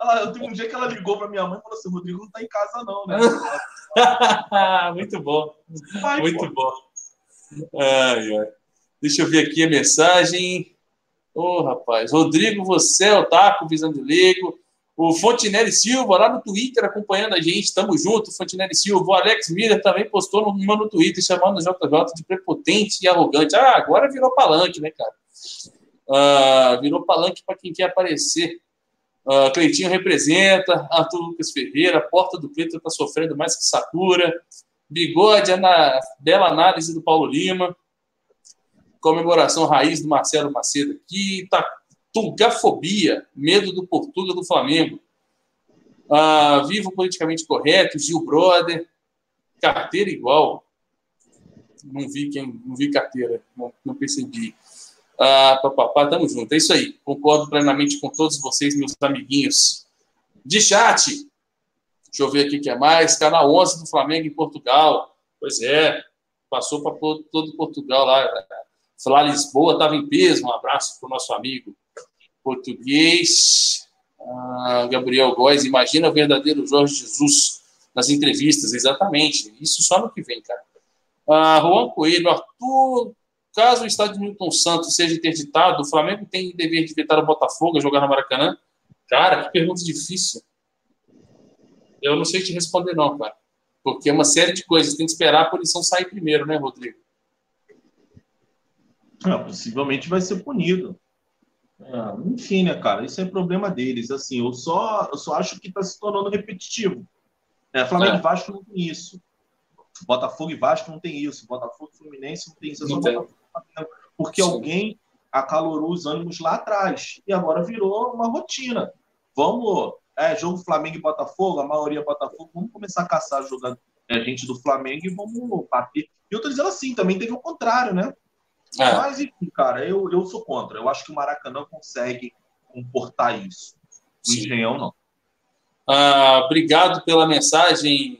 Ela, eu teve um dia que ela ligou pra minha mãe e falou assim: Rodrigo não tá em casa, não, né? <laughs> muito bom, Vai, muito pô. bom. Ai, ai. Deixa eu ver aqui a mensagem. Ô, rapaz. Rodrigo, você é o Taco, visão de leigo. O Fontinelli Silva, lá no Twitter, acompanhando a gente. Tamo junto, Fontinelli Silva. O Alex Miller também postou uma no Twitter, chamando o JJ de prepotente e arrogante. Ah, agora virou palanque, né, cara? Ah, virou palanque para quem quer aparecer. Ah, Cleitinho representa. Arthur Lucas Ferreira. Porta do Cleiton está sofrendo mais que Sakura. Bigode, na bela análise do Paulo Lima. Comemoração raiz do Marcelo Macedo aqui. Tá, Tugafobia, medo do Portuga do Flamengo. Ah, vivo politicamente correto, Gil Brother. Carteira igual. Não vi quem, não vi carteira, não, não percebi. Ah, papapá, tamo junto. É isso aí. Concordo plenamente com todos vocês, meus amiguinhos. De chat. Deixa eu ver aqui o que é mais. Canal 11 do Flamengo em Portugal. Pois é. Passou para todo Portugal lá. Flá Lisboa estava em peso. Um abraço para o nosso amigo português. Ah, Gabriel Góes. Imagina o verdadeiro Jorge Jesus nas entrevistas. Exatamente. Isso só no que vem, cara. Ah, Juan Coelho. Arthur caso o estádio de Milton Santos seja interditado, o Flamengo tem dever de vetar o Botafogo a jogar no Maracanã? Cara, que pergunta difícil. Eu não sei te responder, não, cara. Porque é uma série de coisas. Tem que esperar a punição sair primeiro, né, Rodrigo? É, possivelmente vai ser punido. É, enfim, né, cara? Isso é problema deles. Assim, eu só, eu só acho que está se tornando repetitivo. É, Flamengo e É. Vasco não tem isso. Botafogo e Vasco não tem isso. Botafogo e Fluminense não tem isso. É só Não tem. Botafogo e Flamengo. Porque Sim. alguém acalorou os ânimos lá atrás. E agora virou uma rotina. Vamos. É, jogo Flamengo e Botafogo, a maioria é Botafogo. Vamos começar a caçar jogando é, gente do Flamengo e vamos bater. E eu tô dizendo assim, também teve o contrário, né? É. Mas, enfim, cara, eu, eu sou contra. Eu acho que o Maracanã consegue comportar isso. O Sim. Engenhão não. Ah, obrigado pela mensagem.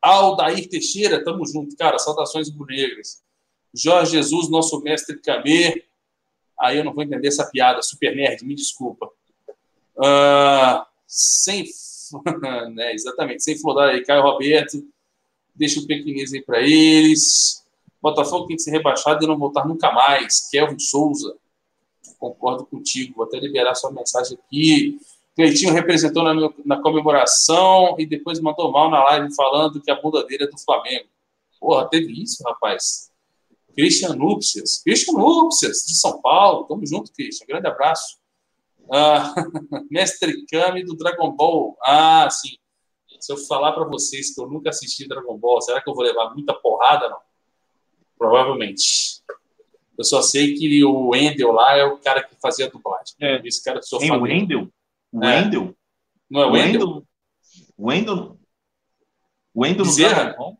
Aldair Teixeira, tamo junto, cara. Saudações rubro-negras. Jorge Jesus, nosso mestre Camê. Aí eu não vou entender essa piada, super nerd, me desculpa. Ah, sem. <laughs> né, exatamente, sem flodar aí, Caio Roberto. Deixa o pequenês aí para eles. Botafogo tem que ser rebaixado e não voltar nunca mais. Kelvin Souza. Concordo contigo. Vou até liberar sua mensagem aqui. Cleitinho representou na, na comemoração e depois mandou mal na live falando que a bunda dele é do Flamengo. Porra, teve isso, rapaz. Christian Núpcias. Christian Núpcias, de São Paulo. Tamo junto, Christian. Grande abraço. Ah, <laughs> Mestre Kami do Dragon Ball. Ah, sim. Se eu falar para vocês que eu nunca assisti Dragon Ball, será que eu vou levar muita porrada? Não. Provavelmente. Eu só sei que o Wendel lá é o cara que fazia dublagem. É. Esse cara que sou fã o. Wendel? O É. Wendel? Não é o Wendel? Wendel? Wendel? Wendel no Bezerra? Dragon Ball?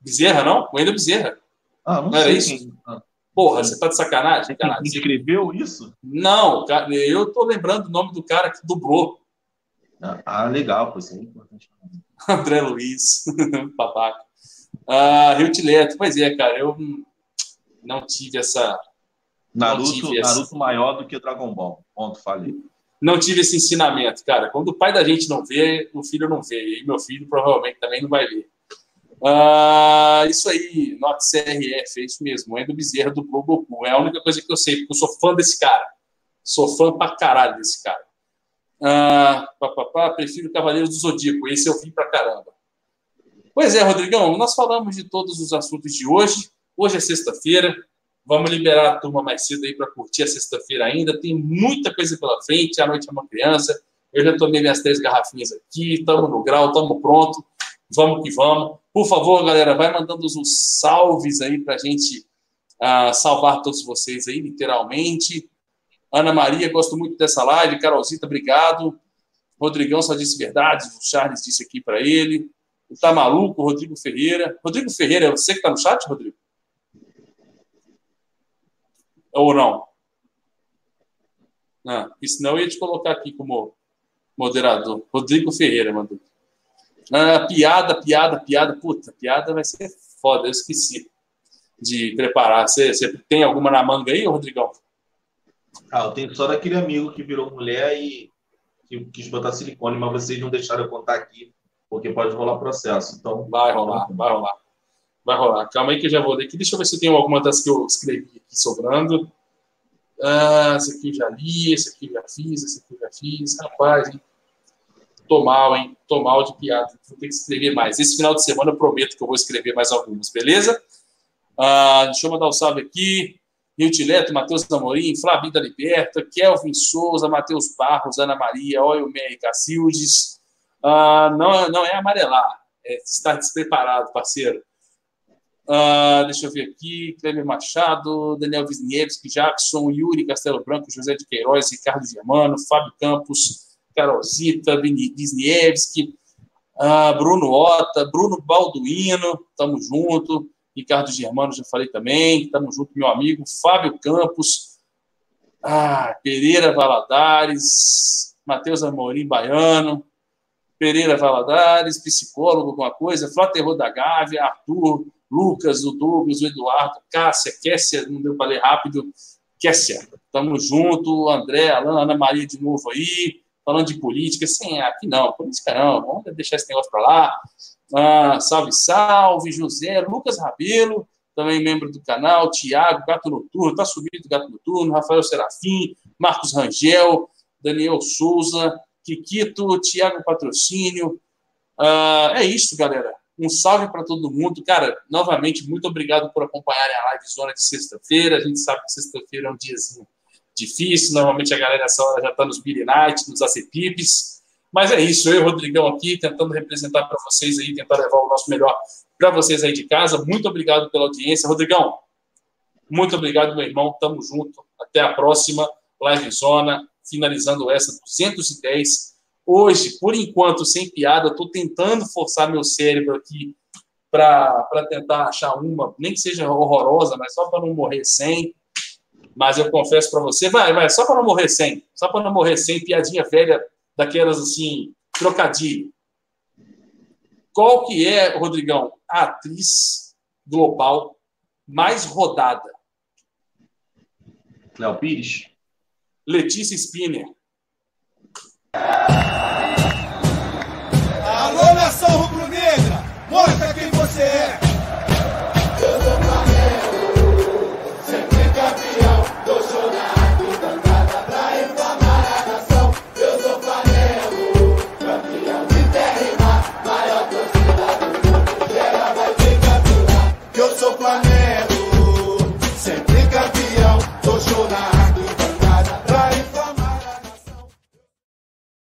Bezerra, não? Wendel Bezerra. Ah, não Não era sei isso? quem. Ah, Porra, você tá de sacanagem? quem Sacanagem. <laughs> escreveu isso? Não, cara, eu tô lembrando o nome do cara que dublou. Ah, ah, legal, pois é importante. <laughs> André Luiz, <laughs> babaca. Ah, Rio Tileto, pois é, cara, eu não tive essa. Naruto, tive essa. Naruto maior do que Dragon Ball. Ponto, falei. Não tive esse ensinamento, cara. Quando o pai da gente não vê, o filho não vê. E meu filho provavelmente também não vai ver. Ah, isso aí, Note CRF, é isso mesmo. Endo Bezerra do Goku. É a única coisa que eu sei, porque eu sou fã desse cara. Sou fã pra caralho desse cara. Ah, pá, pá, pá, prefiro Cavaleiros do Zodíaco. Esse eu vi pra caramba. Pois é, Rodrigão, nós falamos de todos os assuntos de hoje. Hoje é sexta-feira. Vamos liberar a turma mais cedo aí para curtir a sexta-feira ainda. Tem muita coisa pela frente. A noite é uma criança. Eu já tomei minhas três garrafinhas aqui. Estamos no grau, estamos pronto. Vamos que vamos. Por favor, galera, vai mandando os salves aí para a gente ah, salvar todos vocês aí, literalmente. Ana Maria, gosto muito dessa live. Carolzita, obrigado. Rodrigão só disse verdade. O Charles disse aqui para ele. Tá maluco, Rodrigo Ferreira. Rodrigo Ferreira, é você que está no chat, Rodrigo? Ou não? Porque senão eu ia te colocar aqui como moderador. Rodrigo Ferreira mandou. Ah, piada, piada, piada. Puta, piada vai ser foda, eu esqueci de preparar. Você, você tem alguma na manga aí, Rodrigão? Ah, eu tenho só daquele amigo que virou mulher e que quis botar silicone, mas vocês não deixaram eu contar aqui, porque pode rolar processo. Então, Vai rolar, vai rolar. Vai rolar. Calma aí que eu já vou ler aqui. Deixa eu ver se tenho alguma das que eu escrevi aqui sobrando. Ah, esse aqui eu já li, esse aqui eu já fiz, esse aqui eu já fiz. Rapaz, hein? Tô mal, hein? Tô mal de piada. Vou ter que escrever mais. Esse final de semana eu prometo que eu vou escrever mais algumas, beleza? Ah, deixa eu mandar um salve aqui. Rio Tileto, Matheus Amorim, Flavinho da Liberta, Kelvin Souza, Matheus Barros, Ana Maria, Oilmer Cacildes. Ah, não, não é amarelar, é estar despreparado, parceiro. Ah, deixa eu ver aqui, Cleber Machado, Daniel Wisniewski, Jackson, Yuri Castelo Branco, José de Queiroz, Ricardo Germano, Fábio Campos, Carolzita, Wisniewski, ah, Bruno Ota, Bruno Balduino, tamo junto. Ricardo Germano, já falei também, tamo junto, meu amigo. Fábio Campos, ah, Pereira Valadares, Matheus Amorim Baiano, Pereira Valadares, psicólogo, alguma coisa, Flaterro da Gávea, Arthur, Lucas, o Douglas, o Eduardo, Cássia, Kessia, não deu para ler rápido, Kessia, tamo junto, André, Alan, Ana Maria de novo aí, falando de política, sim, aqui não, política não, vamos deixar esse negócio para lá. Ah, salve, salve, José, Lucas Rabelo, também membro do canal, Tiago, Gato Noturno, tá subindo Gato Noturno, Rafael Serafim, Marcos Rangel, Daniel Souza, Kikito, Tiago Patrocínio. Ah, é isso, galera. Um salve para todo mundo. Cara, novamente, muito obrigado por acompanharem a live zona de sexta-feira. A gente sabe que sexta-feira é um diazinho difícil. Normalmente a galera essa hora já está nos Billy Night, nos ACPIPs. Mas é isso, eu e o Rodrigão aqui, tentando representar para vocês aí, tentar levar o nosso melhor para vocês aí de casa. Muito obrigado pela audiência. Rodrigão, muito obrigado, meu irmão. Tamo junto. Até a próxima Live Zona, finalizando essa 210. Hoje, por enquanto, sem piada, tô tentando forçar meu cérebro aqui para tentar achar uma, nem que seja horrorosa, mas só para não morrer sem. Mas eu confesso para você, vai, vai, só para não morrer sem, só para não morrer sem, piadinha velha daquelas assim, trocadilho. Qual que é, Rodrigão, a atriz global mais rodada? Léo Pires? Letícia Spinner. Alô, nação rubro-negra! Mostra quem você é!